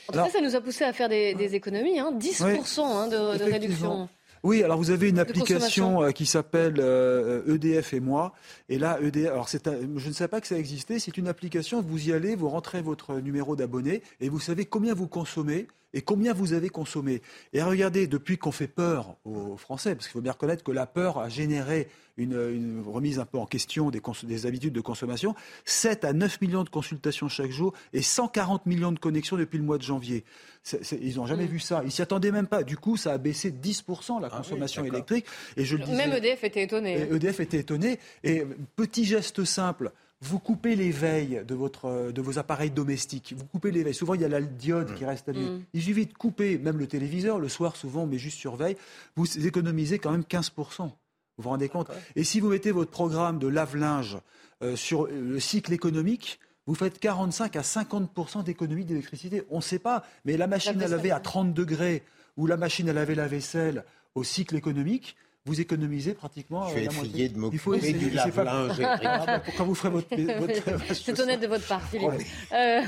En tout cas, ça nous a poussé à faire des, des économies, hein, 10% hein, de, de réduction. Oui, alors vous avez une application euh, qui s'appelle euh, EDF et moi. Et là, EDF, alors c'est un- je ne savais pas que ça existait. C'est une application. Vous y allez, vous rentrez votre numéro d'abonné et vous savez combien vous consommez et combien vous avez consommé. Et regardez, depuis qu'on fait peur aux Français, parce qu'il faut bien reconnaître que la peur a généré une, une remise un peu en question des, habitudes de consommation, 7 à 9 millions de consultations chaque jour et 140 millions de connexions depuis le mois de janvier. Ils n'ont jamais Mm. vu ça. Ils s'y attendaient même pas. Du coup, ça a baissé 10% la consommation électrique. Et je le disais, Même EDF était étonné. et EDF était étonné. Et petit geste simple. Vous coupez les veilles de, votre, euh, de vos appareils domestiques. Vous coupez les veilles. Souvent, il y a la diode qui reste allumée. Mm. Il suffit de couper même le téléviseur. Le soir, souvent, on met juste sur veille. Vous économisez quand même 15%. Vous vous rendez compte? Et si vous mettez votre programme de lave-linge euh, sur le cycle économique, vous faites 45 à 50% d'économie d'électricité. On ne sait pas, mais la machine à laver à 30 degrés ou la machine à laver la vaisselle au cycle économique, vous économisez pratiquement. Je vais euh, la essayer de m'occuper Il faut essayer, du lave-linge, Ah, Quand vous ferez votre. votre- C'est honnête de votre part, Philippe. Euh,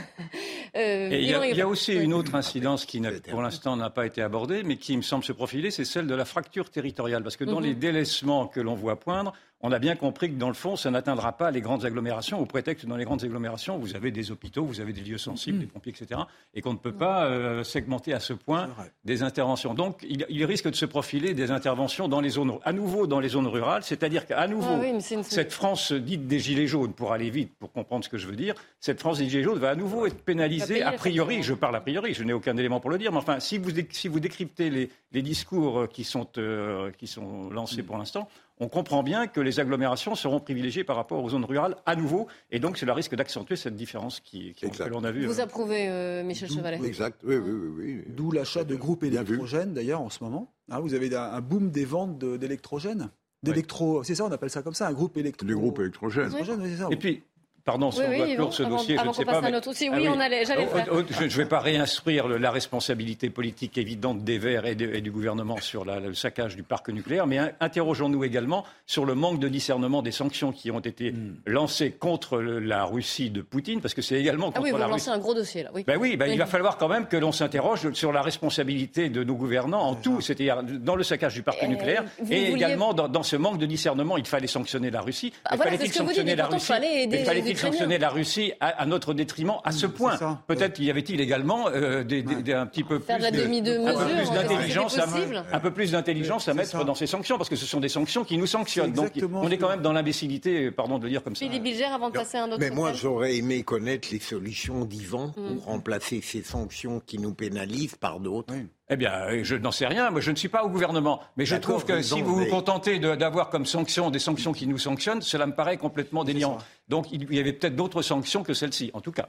euh, Et il y a, Yvan il y a Rigaud. aussi une autre incidence qui, pour l'instant, n'a pas été abordée, mais qui me semble se profiler, c'est celle de la fracture territoriale. Parce que dans Mhm. les délaissements que l'on voit poindre, on a bien compris que dans le fond, ça n'atteindra pas les grandes agglomérations, au prétexte que dans les grandes agglomérations, vous avez des hôpitaux, vous avez des lieux sensibles, des pompiers, etc., et qu'on ne peut pas euh, segmenter à ce point des interventions. Donc, il, il risque de se profiler des interventions dans les zones, à nouveau dans les zones rurales, c'est-à-dire qu'à nouveau, Ah oui, une- cette France dite des gilets jaunes, pour aller vite, pour comprendre ce que je veux dire, cette France des gilets jaunes va à nouveau être pénalisée, a priori, je parle a priori, je n'ai aucun élément pour le dire, mais enfin, si vous, si vous décryptez les, les discours qui sont, euh, qui sont lancés Mm. pour l'instant, on comprend bien que les agglomérations seront privilégiées par rapport aux zones rurales à nouveau, et donc cela risque d'accentuer cette différence qui, qui- que l'on a vue. Vous euh, approuvez, euh, Michel Chevalet Exact, oui, oui, oui. oui. D'où l'achat de groupes électrogènes, d'ailleurs, en ce moment. Hein, vous avez un, boom des ventes de- d'électrogènes. D'électro, c'est ça, on appelle ça comme ça, un groupe électro. Des groupes électrogènes. électrogènes, oui, c'est ça. Et puis, pardon, si Oui, on oui, doit Yvan, clore ce avant- dossier, je avant ne sais qu'on pas. passe à notre dossier. Oui, on allait- Oh, faire. oh, Je ne vais pas réinstruire le- la responsabilité politique évidente des Verts et, de- et du gouvernement sur la- le saccage du parc nucléaire, mais interrogeons-nous également sur le manque de discernement des sanctions qui ont été Hmm. lancées contre le- la Russie de Poutine, parce que c'est également Ah contre oui, vous la lancez Russie. un gros dossier là. Oui, Ben oui, ben il va falloir quand même que l'on s'interroge sur la responsabilité de nos gouvernants en tout, c'est-à-dire dans le saccage du parc Euh, nucléaire vous et vouliez- également dans, dans ce manque de discernement. Il fallait sanctionner la Russie. Ah, mais voilà, fallait-il sanctionner mais la Russie sanctionner la Russie à, à notre détriment à ce point Peut-être y avait-il également euh, des, des- des- un petit peu Faire plus de la demi-mesure, un peu euh, plus d'intelligence, à, un peu plus d'intelligence à mettre ça. dans ces sanctions, parce que ce sont des sanctions qui nous sanctionnent. Donc on est quand même dans l'imbécilité, pardon de le dire comme ça. Philippe Bilger, avant de passer à un autre Mais moi, j'aurais aimé connaître les solutions d'Ivan Mm. pour remplacer ces sanctions qui nous pénalisent par d'autres. Eh bien, euh, je n'en sais rien. Moi, je ne suis pas au gouvernement. Mais je trouve que si vous vous contentez d'avoir comme sanction des sanctions qui nous sanctionnent, cela me paraît complètement délirant. Donc, il y avait peut-être d'autres sanctions que celles-ci, en tout cas.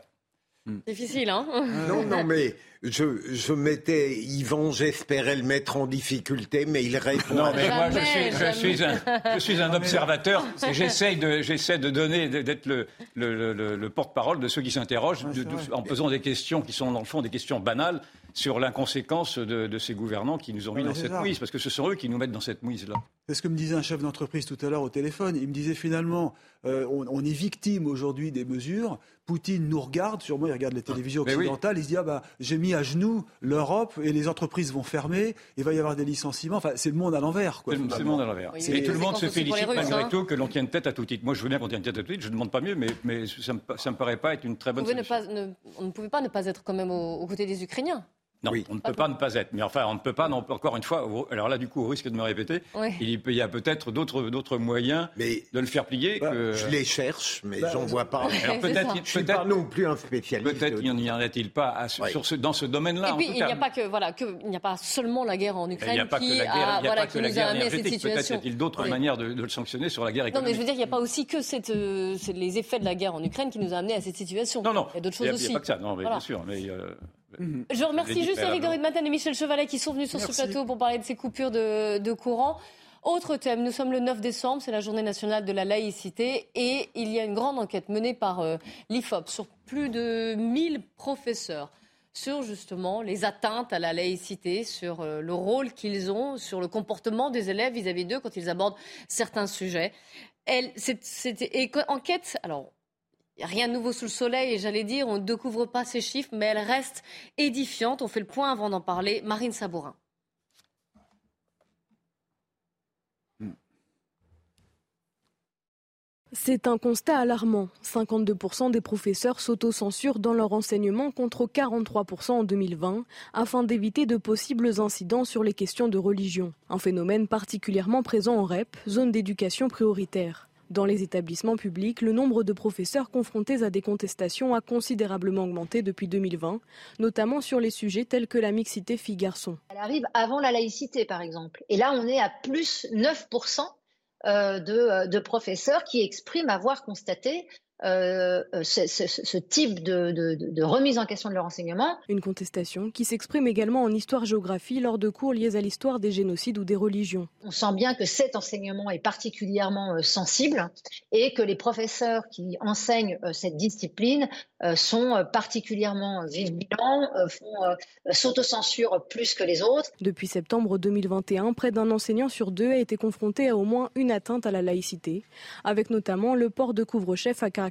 Difficile, hein Non, non, mais je, je mettais Yvan, j'espérais le mettre en difficulté, mais il répond. Non, mais moi, je suis, je jamais. suis un, je suis un observateur et j'essaie de, j'essaie de donner, d'être le, le, le- le porte-parole de ceux qui s'interrogent en posant des questions qui sont, dans le fond, des questions banales sur l'inconséquence de, de ces gouvernants qui nous ont mis dans cette ça. mouise, parce que ce sont eux qui nous mettent dans cette mouise-là. C'est ce que me disait un chef d'entreprise tout à l'heure au téléphone. Il me disait finalement, euh, on, on est victime aujourd'hui des mesures. Poutine nous regarde, sûrement il regarde les télévisions Mais oui. occidentales, il se dit ah bah j'ai mis à genoux l'Europe et les entreprises vont fermer, il va y avoir des licenciements. Enfin c'est le monde à l'envers. quoi, C'est le- c'est le finalement. monde à l'envers. Oui, et tout le monde se félicite Russes, malgré hein. tout que l'on tienne tête à tout titre. Moi, je veux bien qu'on tienne tête à tout titre. Je ne demande pas mieux, mais, mais ça ne me, paraît pas être une très bonne ne- on ne pouvait pas ne pas être quand même aux, aux côtés des Ukrainiens. Non, on ne peut pas ne pas être. Mais enfin, on ne peut pas, non, encore une fois, alors là, du coup, au risque de me répéter, il y a peut-être d'autres moyens de le faire plier. Bah, que... Je les cherche, mais bah, j'en vois pas. peut-être, je suis pas non plus un spécialiste. Peut-être n'y en a-t-il pas sur ce, dans ce domaine-là. Et puis, il n'y a pas que voilà, que, il n'y a pas seulement la guerre en Ukraine il n'y a pas qui, que la guerre, a, voilà, qui nous a amené à cette situation. Peut-être y a-t-il d'autres manières de, le sanctionner sur la guerre économique. Non, mais je veux dire, il n'y a pas aussi que cette, euh, les effets de la guerre en Ukraine qui nous a amené à cette situation. Non, non. Il y a d'autres choses aussi. Il n'y a pas que ça. Non, mais bien sûr. Mhm. Je remercie juste Eric de Matin et Michel Chevalet qui sont venus sur ce plateau pour parler de ces coupures de, courant. Autre thème, nous sommes le 9 décembre, c'est la journée nationale de la laïcité et il y a une grande enquête menée par euh, l'IFOP sur plus de 1000 professeurs sur justement les atteintes à la laïcité, sur euh, le rôle qu'ils ont, sur le comportement des élèves vis-à-vis d'eux quand ils abordent certains sujets. Elle, enquête, alors rien de nouveau sous le soleil et j'allais dire, on ne découvre pas ces chiffres, mais elles restent édifiantes. On fait le point avant d'en parler. Marine Sabourin. C'est un constat alarmant. 52% des professeurs s'autocensurent dans leur enseignement contre 43% en 2020 afin d'éviter de possibles incidents sur les questions de religion. Un phénomène particulièrement présent en REP, zone d'éducation prioritaire. Dans les établissements publics, le nombre de professeurs confrontés à des contestations a considérablement augmenté depuis 2020, notamment sur les sujets tels que la mixité filles-garçons. Elle arrive avant la laïcité, par exemple. Et là, on est à plus 9% euh, de, de professeurs qui expriment avoir constaté euh, euh, ce, type de, remise en question de leur enseignement. Une contestation qui s'exprime également en histoire-géographie lors de cours liés à l'histoire des génocides ou des religions. On sent bien que cet enseignement est particulièrement euh, sensible et que les professeurs qui enseignent cette discipline sont particulièrement vigilants, s'autocensurent plus que les autres. Depuis septembre 2021, près d'un enseignant sur deux a été confronté à au moins une atteinte à la laïcité, avec notamment le port de couvre-chef à caractère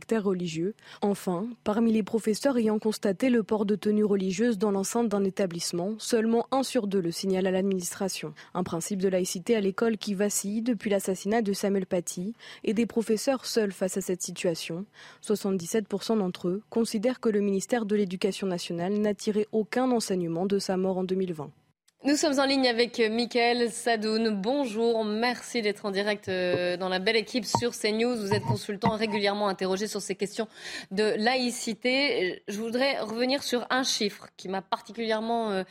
Enfin, parmi les professeurs ayant constaté le port de tenue religieuse dans l'enceinte d'un établissement, seulement un sur deux le signale à l'administration. Un principe de laïcité à l'école qui vacille depuis l'assassinat de Samuel Paty et des professeurs seuls face à cette situation. 77% d'entre eux considèrent que le ministère de l'Éducation nationale n'a tiré aucun enseignement de sa mort en 2020. Nous sommes en ligne avec Mickaël Sadoun. Bonjour, merci d'être en direct euh, dans la belle équipe sur CNews. Vous êtes consultant régulièrement interrogé sur ces questions de laïcité. Je voudrais revenir sur un chiffre qui m'a particulièrement euh,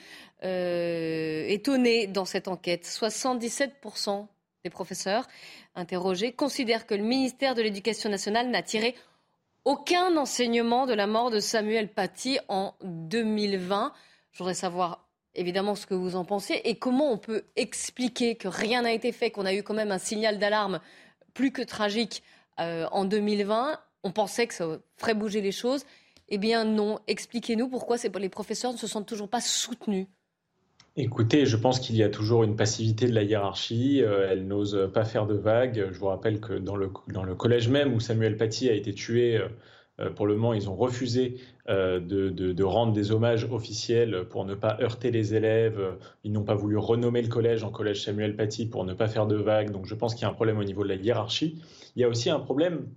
euh, étonné dans cette enquête. 77% des professeurs interrogés considèrent que le ministère de l'Éducation nationale n'a tiré aucun enseignement de la mort de Samuel Paty en 2020. Je voudrais savoir évidemment ce que vous en pensez et comment on peut expliquer que rien n'a été fait, qu'on a eu quand même un signal d'alarme plus que tragique euh, en 2020. On pensait que ça ferait bouger les choses. Eh bien non, expliquez-nous pourquoi les professeurs ne se sentent toujours pas soutenus. Écoutez, je pense qu'il y a toujours une passivité de la hiérarchie. Euh, elle n'ose pas faire de vagues. Je vous rappelle que dans le, collège même où Samuel Paty a été tué, euh, pour le moment, ils ont refusé euh, de, rendre des hommages officiels pour ne pas heurter les élèves. Ils n'ont pas voulu renommer le collège en collège Samuel Paty pour ne pas faire de vagues. Donc je pense qu'il y a un problème au niveau de la hiérarchie. Il y a aussi un problème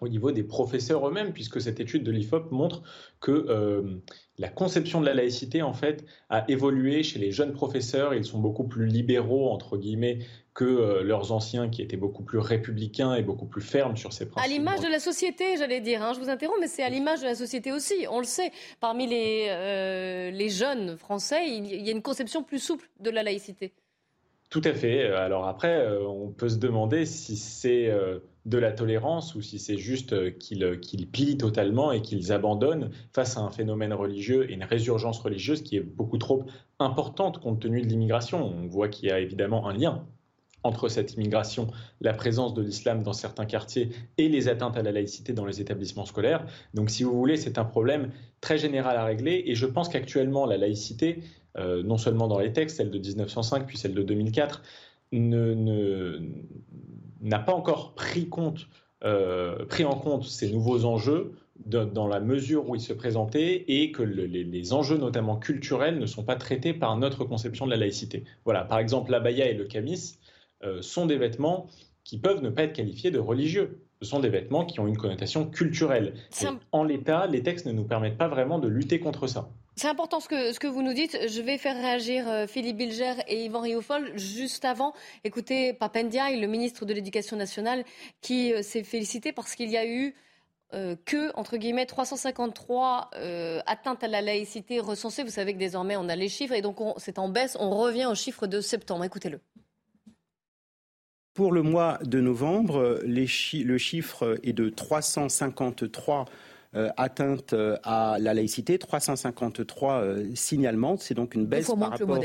au niveau des professeurs eux-mêmes, puisque cette étude de l'IFOP montre que euh, la conception de la laïcité, en fait, a évolué chez les jeunes professeurs. Ils sont beaucoup plus libéraux, entre guillemets, que euh, leurs anciens qui étaient beaucoup plus républicains et beaucoup plus fermes sur ces principes. À l'image de la société, j'allais dire, hein, je vous interromps, mais c'est à l'image de la société aussi. On le sait, parmi les, euh, les jeunes français, il y a une conception plus souple de la laïcité. Tout à fait. Alors après, on peut se demander si c'est de la tolérance ou si c'est juste qu'ils qu'ils plient totalement et qu'ils abandonnent face à un phénomène religieux et une résurgence religieuse qui est beaucoup trop importante compte tenu de l'immigration. On voit qu'il y a évidemment un lien entre cette immigration, la présence de l'islam dans certains quartiers et les atteintes à la laïcité dans les établissements scolaires. Donc si vous voulez, c'est un problème très général à régler et je pense qu'actuellement la laïcité, euh, non seulement dans les textes, celle de 1905 puis celle de 2004, ne, n'a pas encore euh, pris en compte ces nouveaux enjeux dans la mesure où ils se présentaient et que les, enjeux, notamment culturels, ne sont pas traités par notre conception de la laïcité. Voilà, par exemple, l'abaya et le camis sont des vêtements qui peuvent ne pas être qualifiés de religieux. Ce sont des vêtements qui ont une connotation culturelle. En l'état, les textes ne nous permettent pas vraiment de lutter contre ça. C'est important ce que, ce que vous nous dites. Je vais faire réagir euh, Philippe Bilger et Yvan Rioufol. Juste avant, écoutez Papendiaï, le ministre de l'Éducation nationale, qui euh, s'est félicité parce qu'il y a eu euh, que, entre guillemets, 353 atteintes à la laïcité recensées. Vous savez que désormais, on a les chiffres et donc c'est en baisse. On revient au chiffre de septembre. Écoutez-le. Pour le mois de novembre, le chiffre est de 353 euh, atteinte euh, à la laïcité, 353 euh, signalements. C'est donc une baisse par rapport.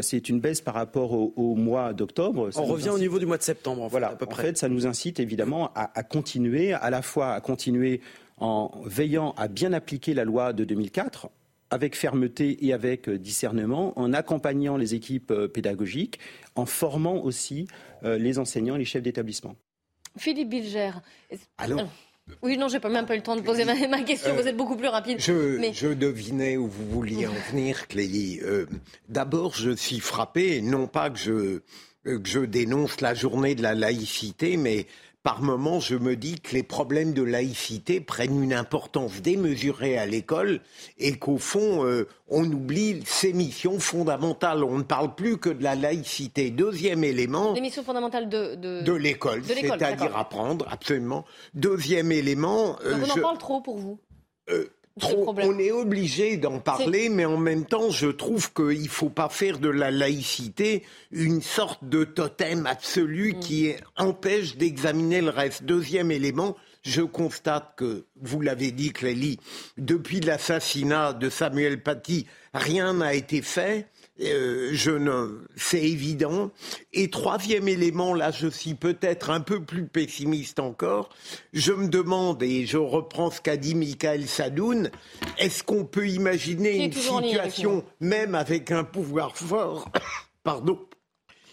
C'est une baisse par rapport au, mois d'octobre. On revient au niveau du mois de septembre. En voilà. à peu près. En fait, ça nous incite évidemment à, continuer, à la fois à continuer en veillant à bien appliquer la loi de 2004 avec fermeté et avec discernement, en accompagnant les équipes pédagogiques, en formant aussi les enseignants, les chefs d'établissement. Philippe Bilger. Alors, oui, non, j'ai pas même pas eu le temps de poser ma, question. vous êtes beaucoup plus rapide. Je, devinais où vous vouliez en venir, Clélie. Euh, d'abord, je suis frappé, non pas que je, que je dénonce la journée de la laïcité, mais par moments, je me dis que les problèmes de laïcité prennent une importance démesurée à l'école et qu'au fond, euh, on oublie ses missions fondamentales. On ne parle plus que de la laïcité. Deuxième élément. Les missions fondamentales de, de... l'école, c'est-à-dire apprendre, absolument. Deuxième élément. Donc on en parle trop pour vous euh, on est obligé d'en parler, mais en même temps, je trouve qu'il ne faut pas faire de la laïcité une sorte de totem absolu mm. qui empêche d'examiner le reste. Deuxième élément, je constate que, vous l'avez dit, Clélie, depuis l'assassinat de Samuel Paty, rien n'a été fait. Euh, je ne, c'est évident. Et troisième élément, là, je suis peut-être un peu plus pessimiste encore. Je me demande, et je reprends ce qu'a dit Michael Sadoun, est-ce qu'on peut imaginer une situation, même avec un pouvoir fort, pardon,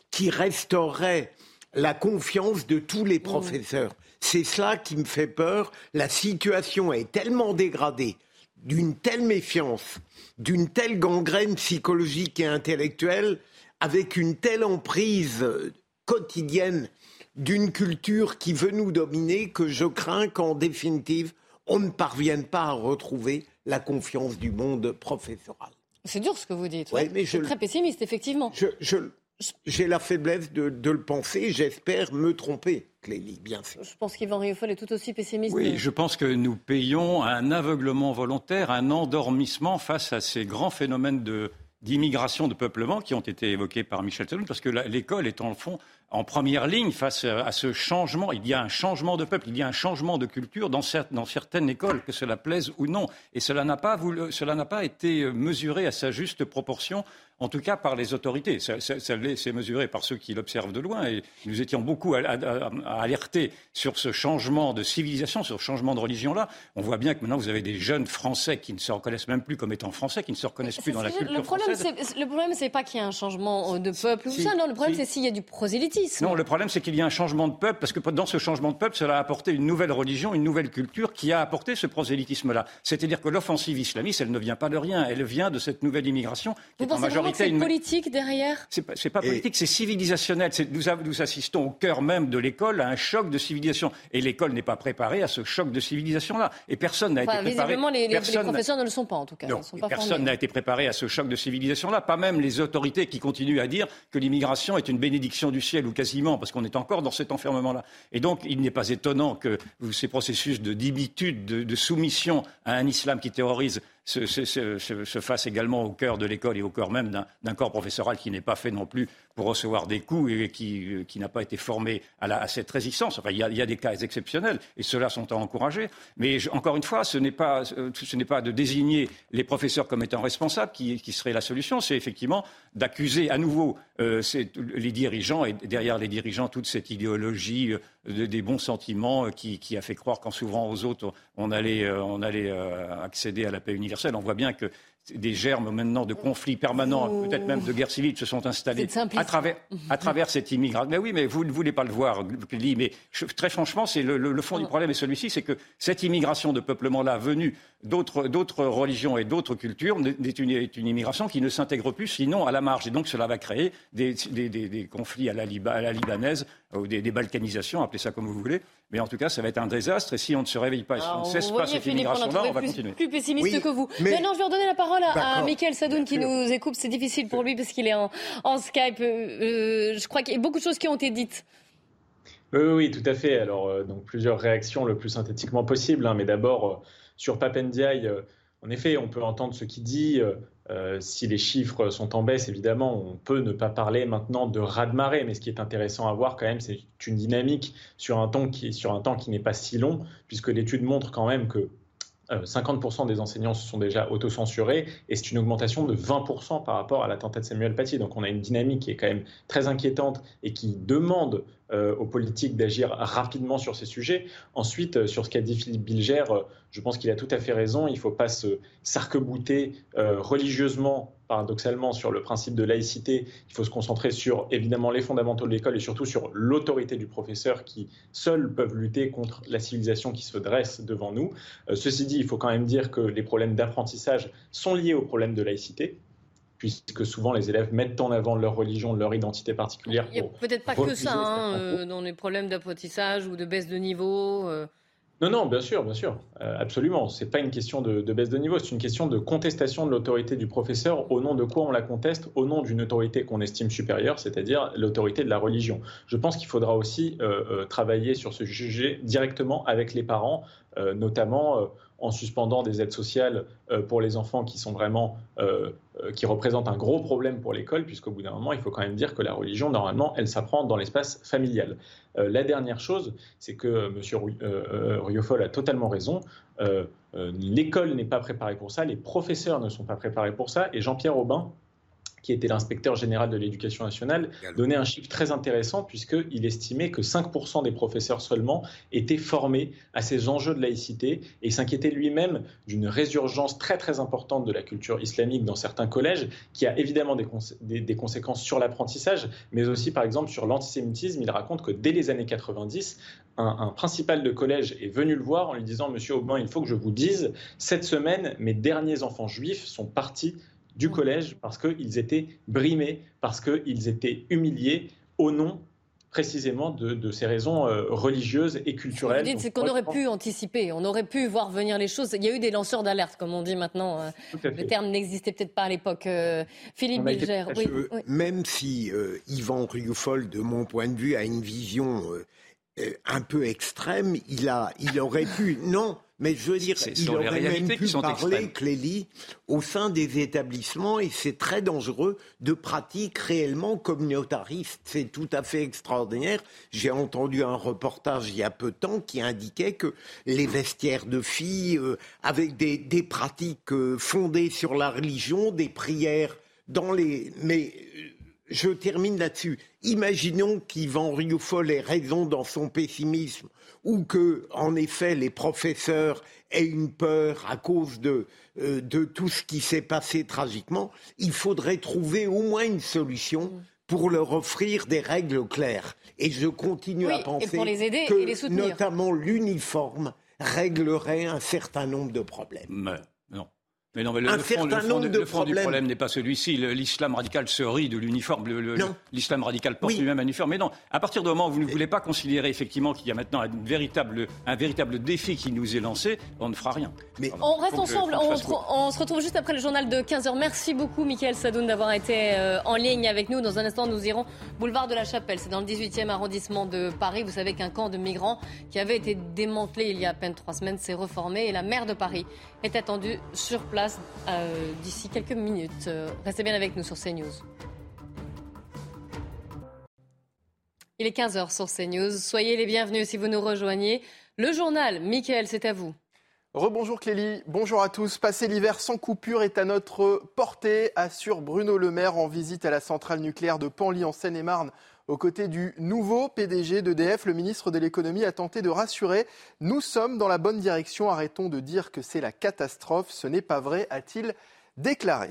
qui restaurerait la confiance de tous les mmh. professeurs? C'est cela qui me fait peur. La situation est tellement dégradée d'une telle méfiance, d'une telle gangrène psychologique et intellectuelle, avec une telle emprise quotidienne d'une culture qui veut nous dominer, que je crains qu'en définitive, on ne parvienne pas à retrouver la confiance du monde professoral. C'est dur ce que vous dites. Ouais, mais je, très pessimiste, effectivement. J'ai la faiblesse de, de le penser, j'espère me tromper. Clélie, bien sûr. Je pense qu'Yvan Rioufol est tout aussi pessimiste. Oui, je pense que nous payons un aveuglement volontaire, un endormissement face à ces grands phénomènes d'immigration, de peuplement qui ont été évoqués par Michel Saloun, parce que l'école est en fond en première ligne face à ce changement. Il y a un changement de peuple, il y a un changement de culture dans, certaines écoles, que cela plaise ou non. Et cela n'a pas, pas, été mesuré à sa juste proportion en tout cas par les autorités. Ça, c'est mesuré par ceux qui l'observent de loin. Et nous étions beaucoup à, alerter sur ce changement de civilisation, sur ce changement de religion-là. On voit bien que maintenant, vous avez des jeunes Français qui ne se reconnaissent même plus comme étant Français, qui ne se reconnaissent plus dans la culture le problème, française. Le problème, c'est pas qu'il y ait un changement de peuple ou ça. Non, le problème, c'est s'il y a du prosélytisme. Non, le problème, c'est qu'il y a un changement de peuple, parce que dans ce changement de peuple, cela a apporté une nouvelle religion, une nouvelle culture qui a apporté ce prosélytisme-là. C'est-à-dire que l'offensive islamiste, elle ne vient pas de rien. Elle vient de cette nouvelle immigration qui est en majorité c'est politique derrière? C'est pas, pas politique, c'est civilisationnel. Nous, nous, assistons au cœur même de l'école à un choc de civilisation. Et l'école n'est pas préparée à ce choc de civilisation-là. Et personne n'a été préparé. Visiblement, les, les, professeurs ne le sont pas, en tout cas. personne n'a été préparé à ce choc de civilisation-là. Pas même les autorités qui continuent à dire que l'immigration est une bénédiction du ciel, ou quasiment, parce qu'on est encore dans cet enfermement-là. Et donc, il n'est pas étonnant que ces processus de d'imitude, de soumission à un islam qui terrorise se, se, fasse également au cœur de l'école et au cœur même d'un corps professoral qui n'est pas fait non plus pour recevoir des coups et qui, euh, n'a pas été formé à, cette résistance. Enfin, il y, a, des cas exceptionnels et ceux-là sont à encourager. Mais encore une fois, ce n'est pas, euh, ce n'est pas de désigner les professeurs comme étant responsables qui, qui serait la solution. C'est effectivement d'accuser à nouveau euh, les dirigeants et derrière les dirigeants toute cette idéologie euh, des bons sentiments qui, qui, a fait croire qu'en s'ouvrant aux autres, on allait, on allait accéder à la paix universelle. On voit bien que des germes maintenant de conflits permanents, peut-être même de guerres civiles, se sont installés à travers, à travers cette immigration. Mais oui, mais vous ne voulez pas le voir, mais très franchement, c'est le, fond du problème est celui-ci, c'est que cette immigration de peuplement-là, venue d'autres religions et d'autres cultures, est une, est une, immigration qui ne s'intègre plus, sinon à la marge. Et donc cela va créer des, des, des, conflits à la, à la libanaise, ou des, balkanisations, appelez ça comme vous voulez. Mais en tout cas, ça va être un désastre. Et si on ne se réveille pas, si on ne cesse pas cette immigration-là, on va continuer. Plus pessimiste que vous. Mais... Maintenant, je vais redonner la parole à, Michael Sadoun qui nous écoute. C'est difficile pour lui parce qu'il est en, Skype. Euh, je crois qu'il y a beaucoup de choses qui ont été dites. Oui, oui, tout à fait. Alors, donc plusieurs réactions le plus synthétiquement possible. Hein. mais d'abord, sur Papendiaï, en effet, on peut entendre ce qu'il dit. Euh, si les chiffres sont en baisse, évidemment, on peut ne pas parler maintenant de raz-de-marée, mais ce qui est intéressant à voir quand même, c'est une dynamique sur un temps qui, sur un temps qui n'est pas si long, puisque l'étude montre quand même que 50% euh, des enseignants se sont déjà autocensurés et c'est une augmentation de 20% par rapport à l'attentat de Samuel Paty. Donc on a une dynamique qui est quand même très inquiétante et qui demande euh, aux politiques d'agir rapidement sur ces sujets. Ensuite, euh, sur ce qu'a dit Philippe Bilger, je pense qu'il a tout à fait raison. Il ne faut pas se s'arc-bouter religieusement paradoxalement sur le principe de laïcité, il faut se concentrer sur évidemment les fondamentaux de l'école et surtout sur l'autorité du professeur qui seuls peuvent lutter contre la civilisation qui se dresse devant nous. Euh, ceci dit, il faut quand même dire que les problèmes d'apprentissage sont liés aux problèmes de laïcité puisque souvent les élèves mettent en avant leur religion, leur identité particulière. Il n'y a peut-être pas que ça hein, euh, dans les problèmes d'apprentissage ou de baisse de niveau. Euh. Non, non, bien sûr, bien sûr, euh, absolument. C'est pas une question de, baisse de niveau, c'est une question de contestation de l'autorité du professeur. Au nom de quoi on la conteste? Au nom d'une autorité qu'on estime supérieure, c'est-à-dire l'autorité de la religion. Je pense qu'il faudra aussi euh, euh, travailler sur ce sujet directement avec les parents, notamment en suspendant des aides sociales euh, pour les enfants qui sont vraiment euh, euh, qui représentent un gros problème pour l'école, puisqu'au bout d'un moment, il faut quand même dire que la religion, normalement, elle s'apprend dans l'espace familial. la dernière chose, c'est que M. Riofol a totalement raison. L'école n'est pas préparée pour ça, les professeurs ne sont pas préparés pour ça, et Jean-Pierre Aubin, qui était l'inspecteur général de l'éducation nationale, donnait un chiffre très intéressant puisqu'il estimait que 5% des professeurs seulement étaient formés à ces enjeux de laïcité et s'inquiétait lui-même d'une résurgence très très importante de la culture islamique dans certains collèges qui a évidemment des, des, conséquences sur l'apprentissage, mais aussi par exemple sur l'antisémitisme. Il raconte que dès les années 90, un, un, principal de collège est venu le voir en lui disant Monsieur Aubin, il faut que je vous dise, cette semaine, mes derniers enfants juifs sont partis du collège parce qu'ils étaient brimés, parce qu'ils étaient humiliés au nom précisément de, ces raisons euh, religieuses et culturelles. c'est qu'on aurait pu anticiper, on aurait pu voir venir les choses. Il y a eu des lanceurs d'alerte, comme on dit maintenant. Euh, le terme n'existait peut-être pas à l'époque. Euh, Philippe Bilger. Oui, Même si Yvan Rioufol, de mon point de vue, a une vision un peu extrême, il, a, il aurait pu. Non, mais je veux dire, il aurait même pu parler, Clélie, au sein des établissements, et c'est très dangereux de pratiques réellement communautaristes. C'est tout à fait extraordinaire. J'ai entendu un reportage il y a peu de temps qui indiquait que les vestiaires de filles, euh, avec des, des pratiques euh, fondées sur la religion, des prières dans les... Mais euh, je termine là-dessus. Imaginons qu'Yvan Rioufol ait raison dans son pessimisme ou que, en effet, les professeurs aient une peur à cause de, euh, de tout ce qui s'est passé tragiquement, il faudrait trouver au moins une solution pour leur offrir des règles claires. Et je continue à penser que notamment l'uniforme réglerait un certain nombre de problèmes. Mais non, mais le, fond, du problème n'est pas celui-ci. L'islam radical se rit de l'uniforme. L'islam radical porte lui-même un uniforme. Mais non, à partir du moment où vous ne voulez pas considérer effectivement qu'il y a maintenant un véritable, un véritable défi qui nous est lancé, on ne fera rien. Mais on reste ensemble. On, se retrouve juste après le journal de 15h. Merci beaucoup, Michael Sadoun, d'avoir été euh, en ligne avec nous. Dans un instant, nous irons boulevard de la Chapelle. C'est dans le 18e arrondissement de Paris. Vous savez qu'un camp de migrants qui avait été démantelé il y a à peine trois semaines s'est reformé et la maire de Paris est attendue sur place euh, d'ici quelques minutes. Euh, restez bien avec nous sur CNews. Il est 15h sur CNews. Soyez les bienvenus si vous nous rejoignez. Le journal, Mickaël, c'est à vous. Rebonjour Clélie, bonjour à tous. Passer l'hiver sans coupure est à notre portée, assure Bruno Le Maire en visite à la centrale nucléaire de Panly en Seine-et-Marne aux côtés du nouveau PDG d'EDF, le ministre de l'économie a tenté de rassurer. Nous sommes dans la bonne direction, arrêtons de dire que c'est la catastrophe. Ce n'est pas vrai, a-t-il déclaré.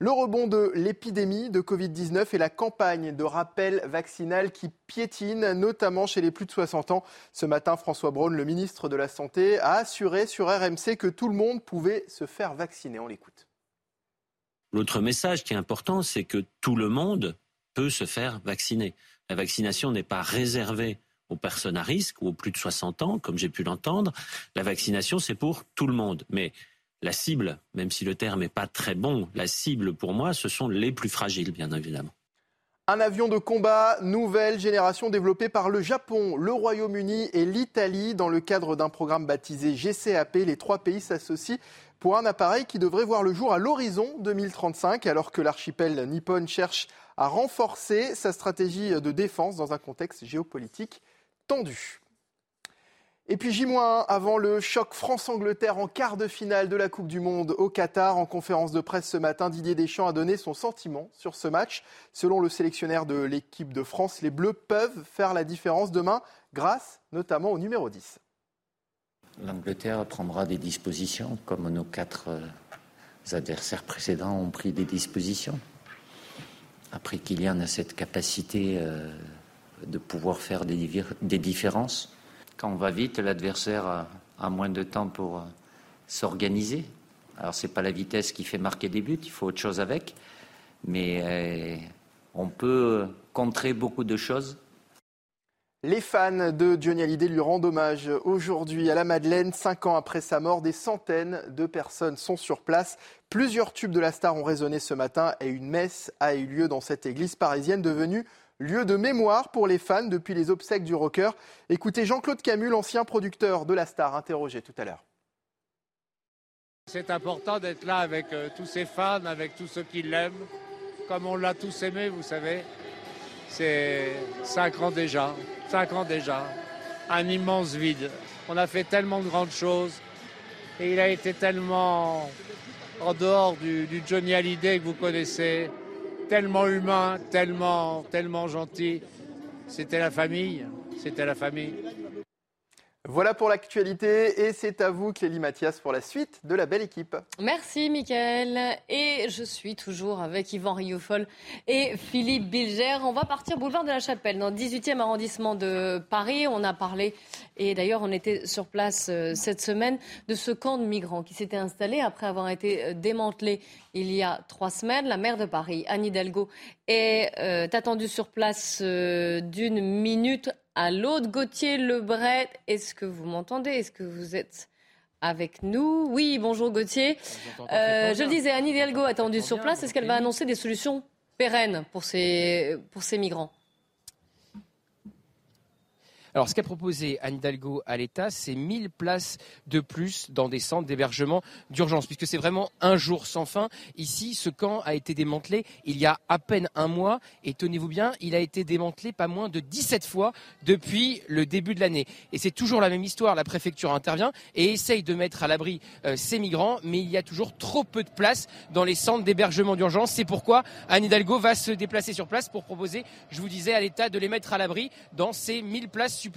Le rebond de l'épidémie de Covid-19 et la campagne de rappel vaccinal qui piétine, notamment chez les plus de 60 ans. Ce matin, François Braun, le ministre de la Santé, a assuré sur RMC que tout le monde pouvait se faire vacciner. On l'écoute. L'autre message qui est important, c'est que tout le monde peut se faire vacciner. La vaccination n'est pas réservée aux personnes à risque ou aux plus de 60 ans, comme j'ai pu l'entendre. La vaccination, c'est pour tout le monde. Mais la cible, même si le terme n'est pas très bon, la cible pour moi, ce sont les plus fragiles, bien évidemment. Un avion de combat nouvelle génération développé par le Japon, le Royaume-Uni et l'Italie dans le cadre d'un programme baptisé GCAP. Les trois pays s'associent pour un appareil qui devrait voir le jour à l'horizon 2035 alors que l'archipel nippon cherche à renforcer sa stratégie de défense dans un contexte géopolitique tendu. Et puis J-1 avant le choc France-Angleterre en quart de finale de la Coupe du Monde au Qatar. En conférence de presse ce matin, Didier Deschamps a donné son sentiment sur ce match. Selon le sélectionnaire de l'équipe de France, les Bleus peuvent faire la différence demain grâce notamment au numéro 10. L'Angleterre prendra des dispositions comme nos quatre euh, adversaires précédents ont pris des dispositions. Après Kylian a cette capacité euh, de pouvoir faire des différences quand on va vite, l'adversaire a, moins de temps pour euh, s'organiser. Alors, ce n'est pas la vitesse qui fait marquer des buts, il faut autre chose avec. Mais euh, on peut contrer beaucoup de choses. Les fans de Johnny Hallyday lui rendent hommage aujourd'hui à la Madeleine. Cinq ans après sa mort, des centaines de personnes sont sur place. Plusieurs tubes de la star ont résonné ce matin et une messe a eu lieu dans cette église parisienne devenue lieu de mémoire pour les fans depuis les obsèques du rocker. Écoutez Jean-Claude Camus, l'ancien producteur de la star, interrogé tout à l'heure. C'est important d'être là avec euh, tous ses fans, avec tous ceux qui l'aiment, comme on l'a tous aimé, vous savez. C'est cinq ans déjà, cinq ans déjà, un immense vide. On a fait tellement de grandes choses et il a été tellement en dehors du, du Johnny Hallyday que vous connaissez, tellement humain, tellement, tellement gentil. C'était la famille, c'était la famille. Voilà pour l'actualité et c'est à vous Clélie Mathias pour la suite de la belle équipe. Merci Mickaël et je suis toujours avec Yvan Rioufol et Philippe Bilger. On va partir boulevard de la Chapelle dans le 18e arrondissement de Paris. On a parlé et d'ailleurs on était sur place euh, cette semaine de ce camp de migrants qui s'était installé après avoir été euh, démantelé il y a trois semaines. La maire de Paris, Anne Hidalgo, est euh, attendue sur place d'une minute à l'autre. Gauthier Lebret, est-ce que vous m'entendez? Est-ce que vous êtes avec nous? Oui, bonjour Gauthier. Euh, je le disais, Annie Hidalgo attendue sur place. Est-ce qu'elle va annoncer des solutions pérennes pour ces, pour ces migrants? Alors, ce qu'a proposé Anne Hidalgo à l'État, c'est 1000 places de plus dans des centres d'hébergement d'urgence, puisque c'est vraiment un jour sans fin. Ici, ce camp a été démantelé il y a à peine un mois, et tenez-vous bien, il a été démantelé pas moins de 17 fois depuis le début de l'année. Et c'est toujours la même histoire. La préfecture intervient et essaye de mettre à l'abri euh, ces migrants, mais il y a toujours trop peu de places dans les centres d'hébergement d'urgence. C'est pourquoi Anne Hidalgo va se déplacer sur place pour proposer, je vous disais, à l'État de les mettre à l'abri dans ces 1000 places supplémentaires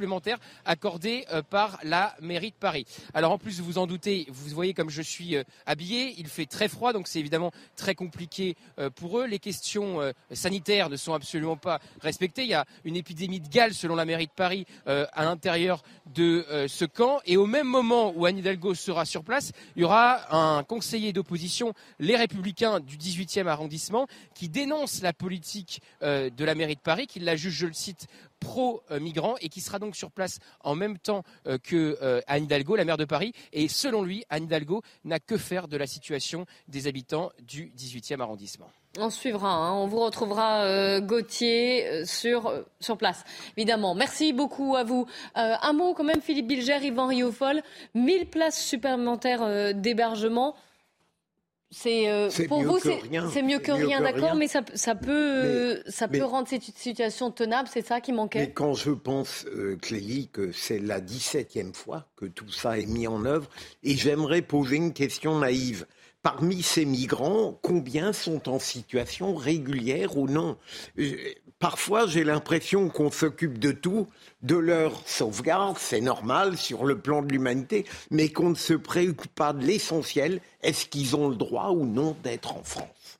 accordés euh, par la mairie de Paris. Alors en plus, vous vous en doutez, vous voyez comme je suis euh, habillé, il fait très froid, donc c'est évidemment très compliqué euh, pour eux. Les questions sanitaires ne sont absolument pas respectées. Il y a une épidémie de gale, selon la mairie de Paris, à l'intérieur de ce camp. Et au même moment où Anne Hidalgo sera sur place, il y aura un conseiller d'opposition, les Républicains du 18e arrondissement, qui dénonce la politique de la mairie de Paris, qui la juge, je le cite, pro-migrants et qui sera donc sur place en même temps euh, que euh, Anne Hidalgo, la maire de Paris. Et selon lui, Anne Hidalgo n'a que faire de la situation des habitants du 18e arrondissement. On suivra, hein. on vous retrouvera euh, Gauthier sur, sur place, évidemment. Merci beaucoup à vous. un mot quand même, Philippe Bilger, Yvan Riofol, 1000 places supplémentaires d'hébergement. C'est pour vous, c'est mieux que rien, d'accord, mais ça, peut, ça peut rendre cette situation tenable, c'est ça qui manquait? Mais quand je pense, euh, Clélie, que c'est la 17e fois que tout ça est mis en œuvre, et j'aimerais poser une question naïve. Parmi ces migrants, combien sont en situation régulière ou non? Parfois, j'ai l'impression qu'on s'occupe de tout, de leur sauvegarde, c'est normal sur le plan de l'humanité, mais qu'on ne se préoccupe pas de l'essentiel. Est-ce qu'ils ont le droit ou non d'être en France?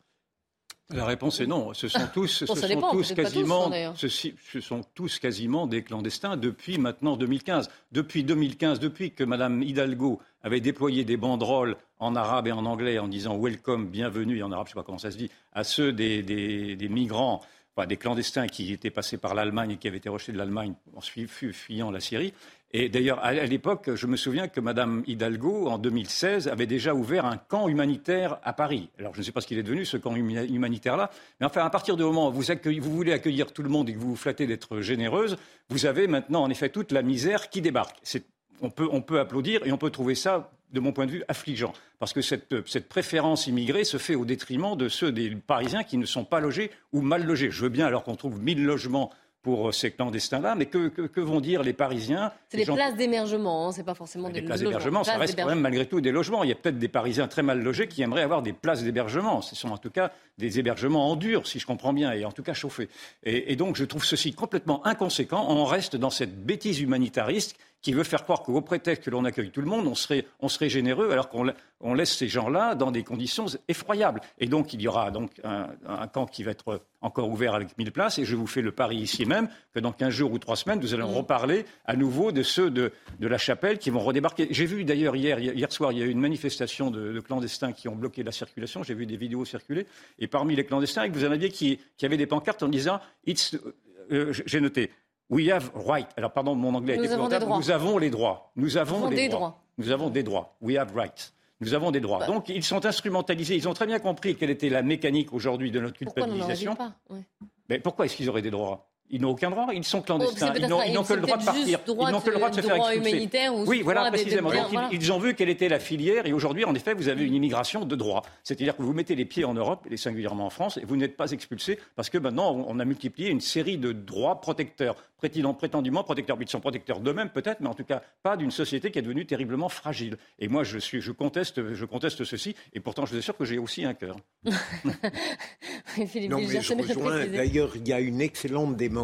La réponse est non. Ce sont tous, ce sont tous quasiment, hein, ce, sont tous quasiment des clandestins depuis maintenant 2015. Depuis 2015, depuis que Mme Hidalgo avait déployé des banderoles en arabe et en anglais en disant welcome, bienvenue, et en arabe, je ne sais pas comment ça se dit, à ceux des, des migrants des clandestins qui étaient passés par l'Allemagne et qui avaient été rejetés de l'Allemagne en fuyant la Syrie. Et d'ailleurs, à, l'époque, je me souviens que Mme Hidalgo, en 2016, avait déjà ouvert un camp humanitaire à Paris. Alors, je ne sais pas ce qu'il est devenu, ce camp humanitaire-là. Mais enfin, à partir du moment où vous, voulez accueillir tout le monde et que vous vous flattez d'être généreuse, vous avez maintenant, en effet, toute la misère qui débarque. On peut applaudir et on peut trouver ça de mon point de vue, affligeant. Parce que cette, cette, préférence immigrée se fait au détriment de ceux des Parisiens qui ne sont pas logés ou mal logés. Je veux bien alors qu'on trouve 1000 logements pour euh, ces clandestins-là. Mais que, que, vont dire les Parisiens? C'est des places d'émergement, hein, c'est pas forcément des, des places d'hébergement. Ça reste quand même malgré tout des logements. Il y a peut-être des Parisiens très mal logés qui aimeraient avoir des places d'hébergement. Ce sont en tout cas des hébergements en dur, si je comprends bien, et en tout cas chauffés. Et, et donc je trouve ceci complètement inconséquent. On reste dans cette bêtise humanitariste qui veut faire croire qu'au prétexte que l'on accueille tout le monde, on serait, on serait généreux, alors qu'on laisse ces gens-là dans des conditions effroyables. Et donc, il y aura donc un, un, camp qui va être encore ouvert avec 1000 places, et je vous fais le pari ici même que dans 15 jours ou 3 semaines, nous allons reparler à nouveau de ceux de, de la chapelle qui vont redébarquer. J'ai vu d'ailleurs hier, hier soir, il y a eu une manifestation de, de clandestins qui ont bloqué la circulation, j'ai vu des vidéos circuler, et parmi les clandestins, vous en aviez qui, qui avaient des pancartes en disant, euh, j'ai noté, We have right. Alors, pardon, mon anglais Nous été avons, Nous avons les droits. Nous avons, les des droits. Nous avons des droits. We have rights. Nous avons des droits. Bah. Donc, ils sont instrumentalisés. Ils ont très bien compris quelle était la mécanique aujourd'hui de notre culpabilisation. Pourquoi, pas? Ouais. Mais pourquoi est-ce qu'ils auraient des droits? Ils n'ont aucun droit, ils sont clandestins, oh, ils n'ont que le droit de partir, ils n'ont que le droit de se faire expulser. oui, voilà, précisément. Donc, voilà. Ils, ils, ont vu quelle était la filière, et aujourd'hui, en effet, vous avez une immigration de droit. C'est-à-dire que vous mettez les pieds en Europe, et singulièrement en France, et vous n'êtes pas expulsé, parce que maintenant, on a multiplié une série de droits protecteurs, prétendument protecteurs. Ils sont protecteurs d'eux-mêmes, peut-être, mais en tout cas, pas d'une société qui est devenue terriblement fragile. Et moi, je, suis, je, conteste, je conteste ceci, et pourtant, je vous assure que j'ai aussi un cœur. Philippe non, mais je rejoins. D'ailleurs, il y a une excellente démocrate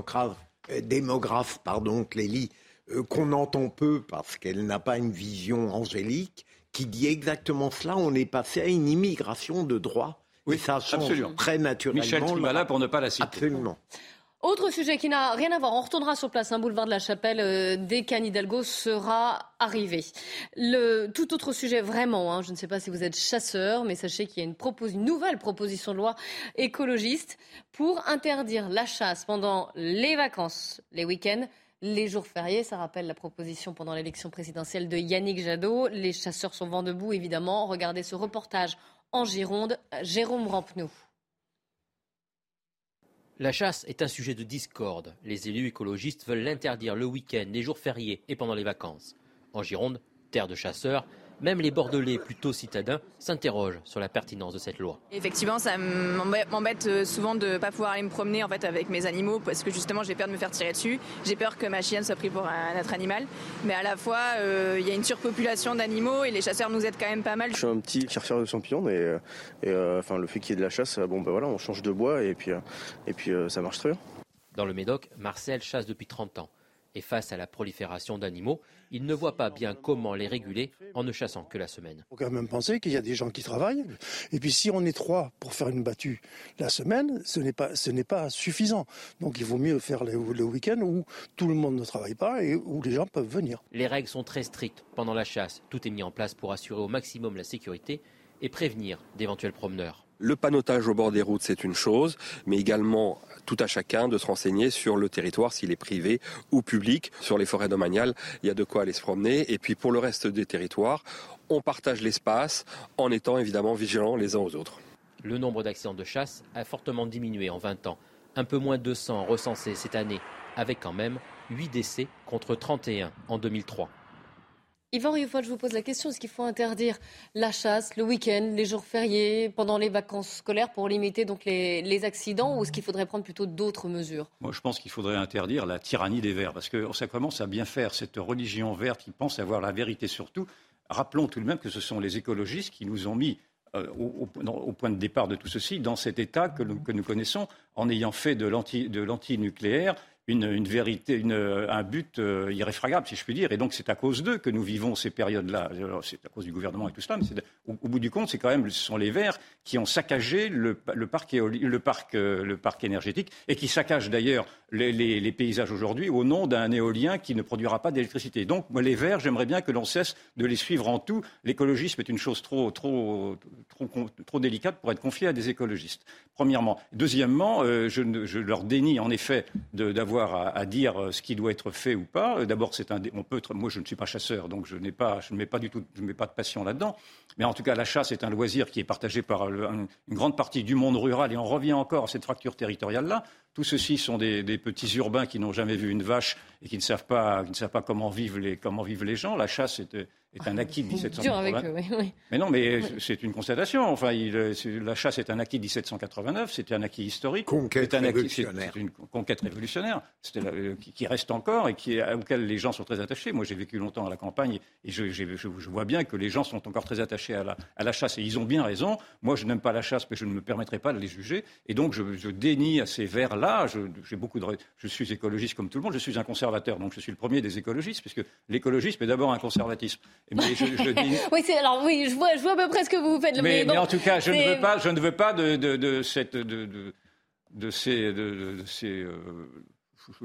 démographe, pardon, Clélie, euh, qu'on entend peu parce qu'elle n'a pas une vision angélique, qui dit exactement cela. On est passé à une immigration de droit. Oui, et ça change absolument. très naturellement. Michel Tribala, pour ne pas la citer. Absolument. Autre sujet qui n'a rien à voir, on retournera sur place, un boulevard de la Chapelle, euh, dès qu'Anne Hidalgo sera arrivée. Le, tout autre sujet, vraiment, hein, je ne sais pas si vous êtes chasseur, mais sachez qu'il y a une nouvelle proposition de loi écologiste pour interdire la chasse pendant les vacances, les week-ends, les jours fériés. Ça rappelle la proposition pendant l'élection présidentielle de Yannick Jadot. Les chasseurs sont vent debout, évidemment. Regardez ce reportage en Gironde, Jérôme Rampenou. La chasse est un sujet de discorde. Les élus écologistes veulent l'interdire le week-end, les jours fériés et pendant les vacances. En Gironde, terre de chasseurs, même les Bordelais plutôt citadins s'interrogent sur la pertinence de cette loi. Effectivement, ça m'embête souvent de ne pas pouvoir aller me promener en fait avec mes animaux parce que justement j'ai peur de me faire tirer dessus. J'ai peur que ma chienne soit prise pour un autre animal. Mais à la fois, il euh, y a une surpopulation d'animaux et les chasseurs nous aident quand même pas mal. Je suis un petit chercheur de champignons et, et euh, enfin, le fait qu'il y ait de la chasse, bon ben voilà, on change de bois et puis, et puis euh, ça marche très bien. Dans le Médoc, Marcel chasse depuis 30 ans. Et face à la prolifération d'animaux, il ne voit pas bien comment les réguler en ne chassant que la semaine. Il faut quand même penser qu'il y a des gens qui travaillent. Et puis si on est trois pour faire une battue la semaine, ce n'est pas, ce n'est pas suffisant. Donc il vaut mieux faire le, le week-end où tout le monde ne travaille pas et où les gens peuvent venir. Les règles sont très strictes pendant la chasse. Tout est mis en place pour assurer au maximum la sécurité et prévenir d'éventuels promeneurs. Le panotage au bord des routes, c'est une chose, mais également tout à chacun de se renseigner sur le territoire, s'il est privé ou public. Sur les forêts domaniales, il y a de quoi aller se promener. Et puis pour le reste des territoires, on partage l'espace en étant évidemment vigilants les uns aux autres. Le nombre d'accidents de chasse a fortement diminué en 20 ans. Un peu moins de 200 recensés cette année, avec quand même 8 décès contre 31 en 2003. Yvan Rioufol, je vous pose la question, est-ce qu'il faut interdire la chasse le week-end, les jours fériés, pendant les vacances scolaires pour limiter donc les, accidents ou est-ce qu'il faudrait prendre plutôt d'autres mesures? Moi, je pense qu'il faudrait interdire la tyrannie des verts parce que ça commence à bien faire cette religion verte qui pense avoir la vérité sur tout. Rappelons tout de même que ce sont les écologistes qui nous ont mis euh, au, point de départ de tout ceci, dans cet état que que nous connaissons, en ayant fait de l'anti-nucléaire une, vérité, une, un but euh, irréfragable, si je puis dire. Et donc, c'est à cause d'eux que nous vivons ces périodes-là. C'est à cause du gouvernement et tout cela, mais au, bout du compte, c'est quand même, ce sont les Verts qui ont saccagé le, parc, le, parc, euh, le parc énergétique et qui saccagent d'ailleurs les, paysages aujourd'hui au nom d'un éolien qui ne produira pas d'électricité. Donc, moi, les Verts, j'aimerais bien que l'on cesse de les suivre en tout. L'écologisme est une chose trop, trop, trop, délicate pour être confiée à des écologistes, premièrement. Deuxièmement, euh, je, leur dénie en effet d'avoir à, dire euh, ce qui doit être fait ou pas. Euh, D'abord, c'est un, on peut moi, je ne suis pas chasseur, donc je n'ai pas, je ne mets pas du tout, je mets pas de passion là-dedans. Mais en tout cas, la chasse est un loisir qui est partagé par une grande partie du monde rural, et on revient encore à cette fracture territoriale-là. Tous ceux-ci sont des, des petits urbains qui n'ont jamais vu une vache et qui ne savent pas, qui ne savent pas comment vivent les, comment vivent les gens. La chasse est, est un acquis de Dur avec 1780. eux, oui, oui. Mais non, mais c'est une constatation. Enfin, il, c'est- la chasse est un acquis de 1789, c'était un acquis historique. Conquête C'est un acquis- c'est- révolutionnaire. C'est une conquête révolutionnaire la- euh, qui, qui reste encore et qui, auquel les gens sont très attachés. Moi, j'ai vécu longtemps à la campagne et je, j'ai- je- je vois bien que les gens sont encore très attachés à la, à la chasse et ils ont bien raison. Moi, je n'aime pas la chasse, mais je ne me permettrai pas de les juger. Et donc, je, je dénie à ces vers-là. Je, j'ai beaucoup de, je suis écologiste comme tout le monde. Je suis un conservateur, donc je suis le premier des écologistes, puisque l'écologisme est d'abord un conservatisme. Mais je, je dénie- Oui, alors oui, je vois, je vois à peu près ce que vous faites. mais, bon, mais en tout cas, je ne veux pas, je ne veux pas de, de, de cette, de, de, ces, de ces, euh,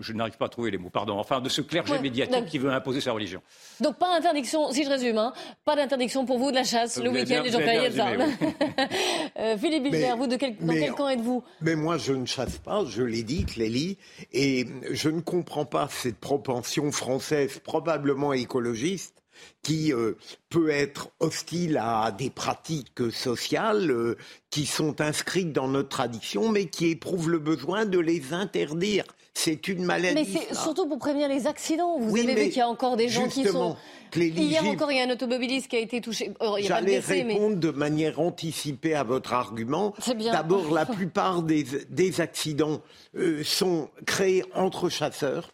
je, n'arrive pas à trouver les mots, pardon. Enfin, de ce clergé Ouais, médiatique qui veut imposer sa religion. Donc pas d'interdiction, si je résume, hein, pas d'interdiction pour vous de la chasse le Vous avez week-end, avez fériés, bien ça. résumé, Euh, Philippe Bilger, vous de quel, dans mais- quel camp êtes-vous? Mais moi, je ne chasse pas, je l'ai dit, Clélie, et je ne comprends pas cette propension française, probablement écologiste, qui euh, peut être hostile à des pratiques sociales euh, qui sont inscrites dans notre tradition, mais qui éprouvent le besoin de les interdire. C'est une maladie. Mais c'est surtout pour prévenir les accidents. Vous Oui, avez vu qu'il y a encore des gens qui sont. Hier encore, il y a un automobiliste qui a été touché. Oh, J'allais mais. répondre de manière anticipée à votre argument. D'abord, la plupart des, des accidents euh, sont créés entre chasseurs.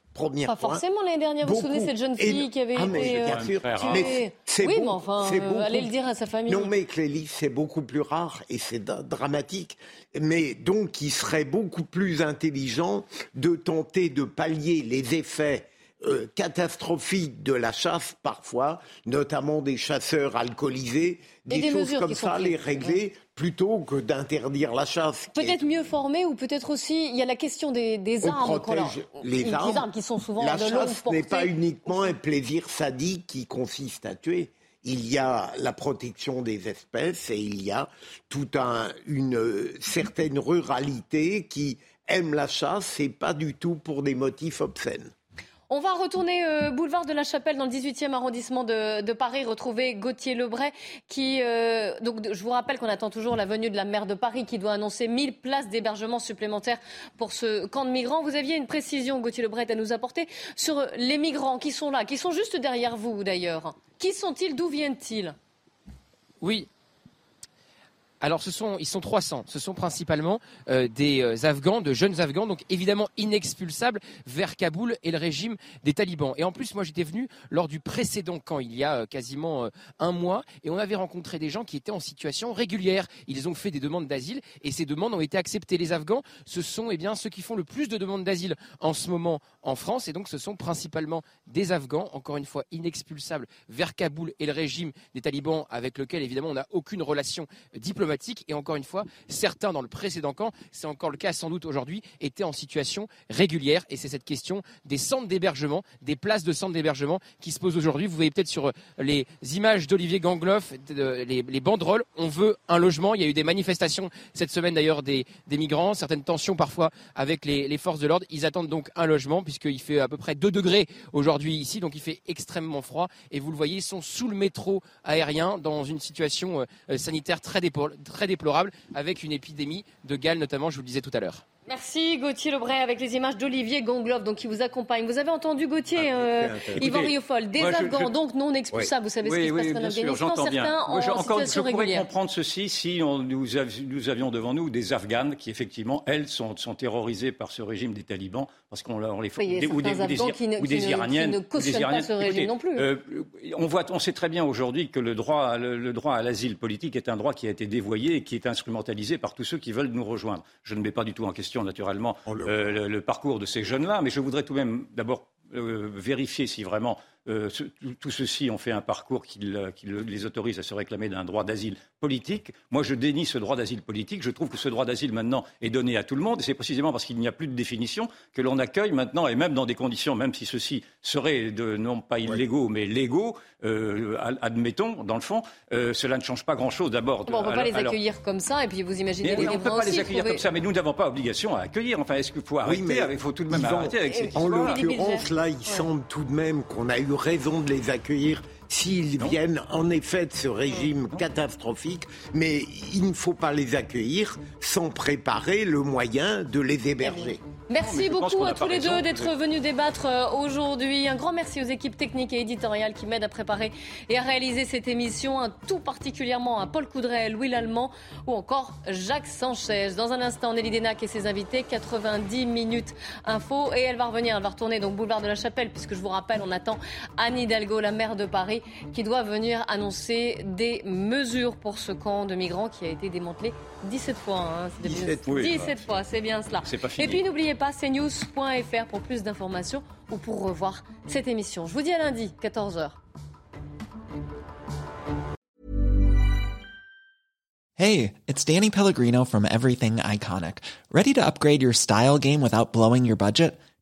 Pas forcément l'année dernière, vous vous souvenez cette jeune Et- fille qui avait Ah, mais été. bien euh, sûr. Mais c'est oui, mais enfin, euh, beaucoup- allez le dire à sa famille. Non, mais Clélie, c'est beaucoup plus rare et c'est dra- dramatique. Mais donc, il serait beaucoup plus intelligent de tenter de pallier les effets euh, catastrophiques de la chasse, parfois, notamment des chasseurs alcoolisés, des, des choses comme ça, les régler, plutôt que d'interdire la chasse. est- Peut-être mieux formés ou peut-être aussi il y a la question des, des on armes. qu'on leur- protège les les armes. qui sont souvent la de chasse n'est pas uniquement un plaisir sadique qui consiste à tuer. Il y a la protection des espèces et il y a toute un, une euh, certaine ruralité qui aime la chasse et pas du tout pour des motifs obscènes. On va retourner euh, boulevard de la Chapelle dans le 18e arrondissement de, Paris, retrouver Gauthier Lebray qui euh, donc je vous rappelle qu'on attend toujours la venue de la maire de Paris qui doit annoncer 1000 places d'hébergement supplémentaires pour ce camp de migrants. Vous aviez une précision Gauthier Lebray à nous apporter sur les migrants qui sont là, qui sont juste derrière vous d'ailleurs. Qui sont-ils? D'où viennent-ils? Oui. Alors, ce sont, ils sont 300. Ce sont principalement euh, des euh, Afghans, de jeunes Afghans, donc évidemment inexpulsables vers Kaboul et le régime des talibans. Et en plus, moi, j'étais venu lors du précédent camp, il y a euh, quasiment un mois, et on avait rencontré des gens qui étaient en situation régulière. Ils ont fait des demandes d'asile et ces demandes ont été acceptées. Les Afghans, ce sont eh ceux qui font le plus de demandes d'asile en ce moment en France, et donc ce sont principalement des Afghans, encore une fois inexpulsables vers Kaboul et le régime des talibans, avec lequel évidemment on n'a aucune relation diplomatique. Et encore une fois, certains dans le précédent camp, c'est encore le cas sans doute aujourd'hui, étaient en situation régulière. Et c'est cette question des centres d'hébergement, des places de centres d'hébergement qui se pose aujourd'hui. Vous voyez peut-être sur euh, les images d'Olivier Gangloff, les, les banderoles, on veut un logement. Il y a eu des manifestations cette semaine d'ailleurs des, migrants, certaines tensions parfois avec les, forces de l'ordre. Ils attendent donc un logement puisqu'il fait à peu près 2 degrés aujourd'hui ici, donc il fait extrêmement froid. Et vous le voyez, ils sont sous le métro aérien dans une situation euh, sanitaire très, dépo- très déplorable avec une épidémie de Galles notamment, je vous le disais tout à l'heure. Merci Gauthier Lebray avec les images d'Olivier Gongloff donc qui vous accompagne. Vous avez entendu Gauthier euh, Écoutez, Yvan Riofol, des moi, Afghans je- donc non expulsables. Vous savez ce qui Oui, se oui, passe en Afghanistan, j'entends bien. certains en Moi, je, encore, je pourrais régulière. comprendre ceci si on- nous, avi- nous avions devant nous des Afghanes qui, effectivement, elles, sont, sont terrorisées par ce régime des talibans, parce qu'on on les Oui, ou des, certains ou des, Afghans qui ne- ou qui des ne- qui Iraniennes. ne ou des cautionnent pas ce régime non plus. euh, on, voit, on sait très bien aujourd'hui que le droit, le, le droit à l'asile politique est un droit qui a été dévoyé et qui est instrumentalisé par tous ceux qui veulent nous rejoindre. Je ne mets pas du tout en question, naturellement, euh, le, le parcours de ces jeunes-là, mais je voudrais tout de même d'abord euh, vérifier si vraiment euh, ce, tout, ceci ont fait un parcours qui, qui, les autorise à se réclamer d'un droit d'asile politique. Moi, je dénie ce droit d'asile politique. Je trouve que ce droit d'asile maintenant est donné à tout le monde. Et c'est précisément parce qu'il n'y a plus de définition que l'on accueille maintenant, et même dans des conditions, même si ceux-ci seraient de, non pas illégaux, mais légaux, euh, admettons, dans le fond, euh, cela ne change pas grand-chose d'abord. on ne peut pas les accueillir comme ça, et puis vous imaginez les On ne peut pas les accueillir comme ça, mais nous n'avons pas obligation à accueillir. Enfin, est-ce qu'il faut arrêter Il faut tout de même arrêter avec cette En l'occurrence, là, il semble tout de même qu'on a eu raison de les accueillir s'ils viennent en effet de ce régime catastrophique, mais il ne faut pas les accueillir sans préparer le moyen de les héberger. Merci beaucoup à tous les deux d'être venus débattre euh, aujourd'hui. Un grand merci aux équipes techniques et éditoriales qui m'aident à préparer et à réaliser cette émission. Un tout particulièrement à Paul Coudray, Louis Lallemand ou encore Jacques Sanchez. Dans un instant, Nelly Denac et ses invités, 90 minutes info. Et elle va revenir, elle va retourner donc boulevard de la Chapelle, puisque je vous rappelle, on attend Anne Hidalgo, la maire de Paris, qui doit venir annoncer des mesures pour ce camp de migrants qui a été démantelé 17 fois. Hein. 17, 17 fois, c'est bien cela. Et puis n'oubliez pas cnews.fr pour plus d'informations ou pour revoir cette émission. Je vous dis à lundi, 14h. Hey, it's Danny Pellegrino from Everything Iconic. Ready to upgrade your style game without blowing your budget?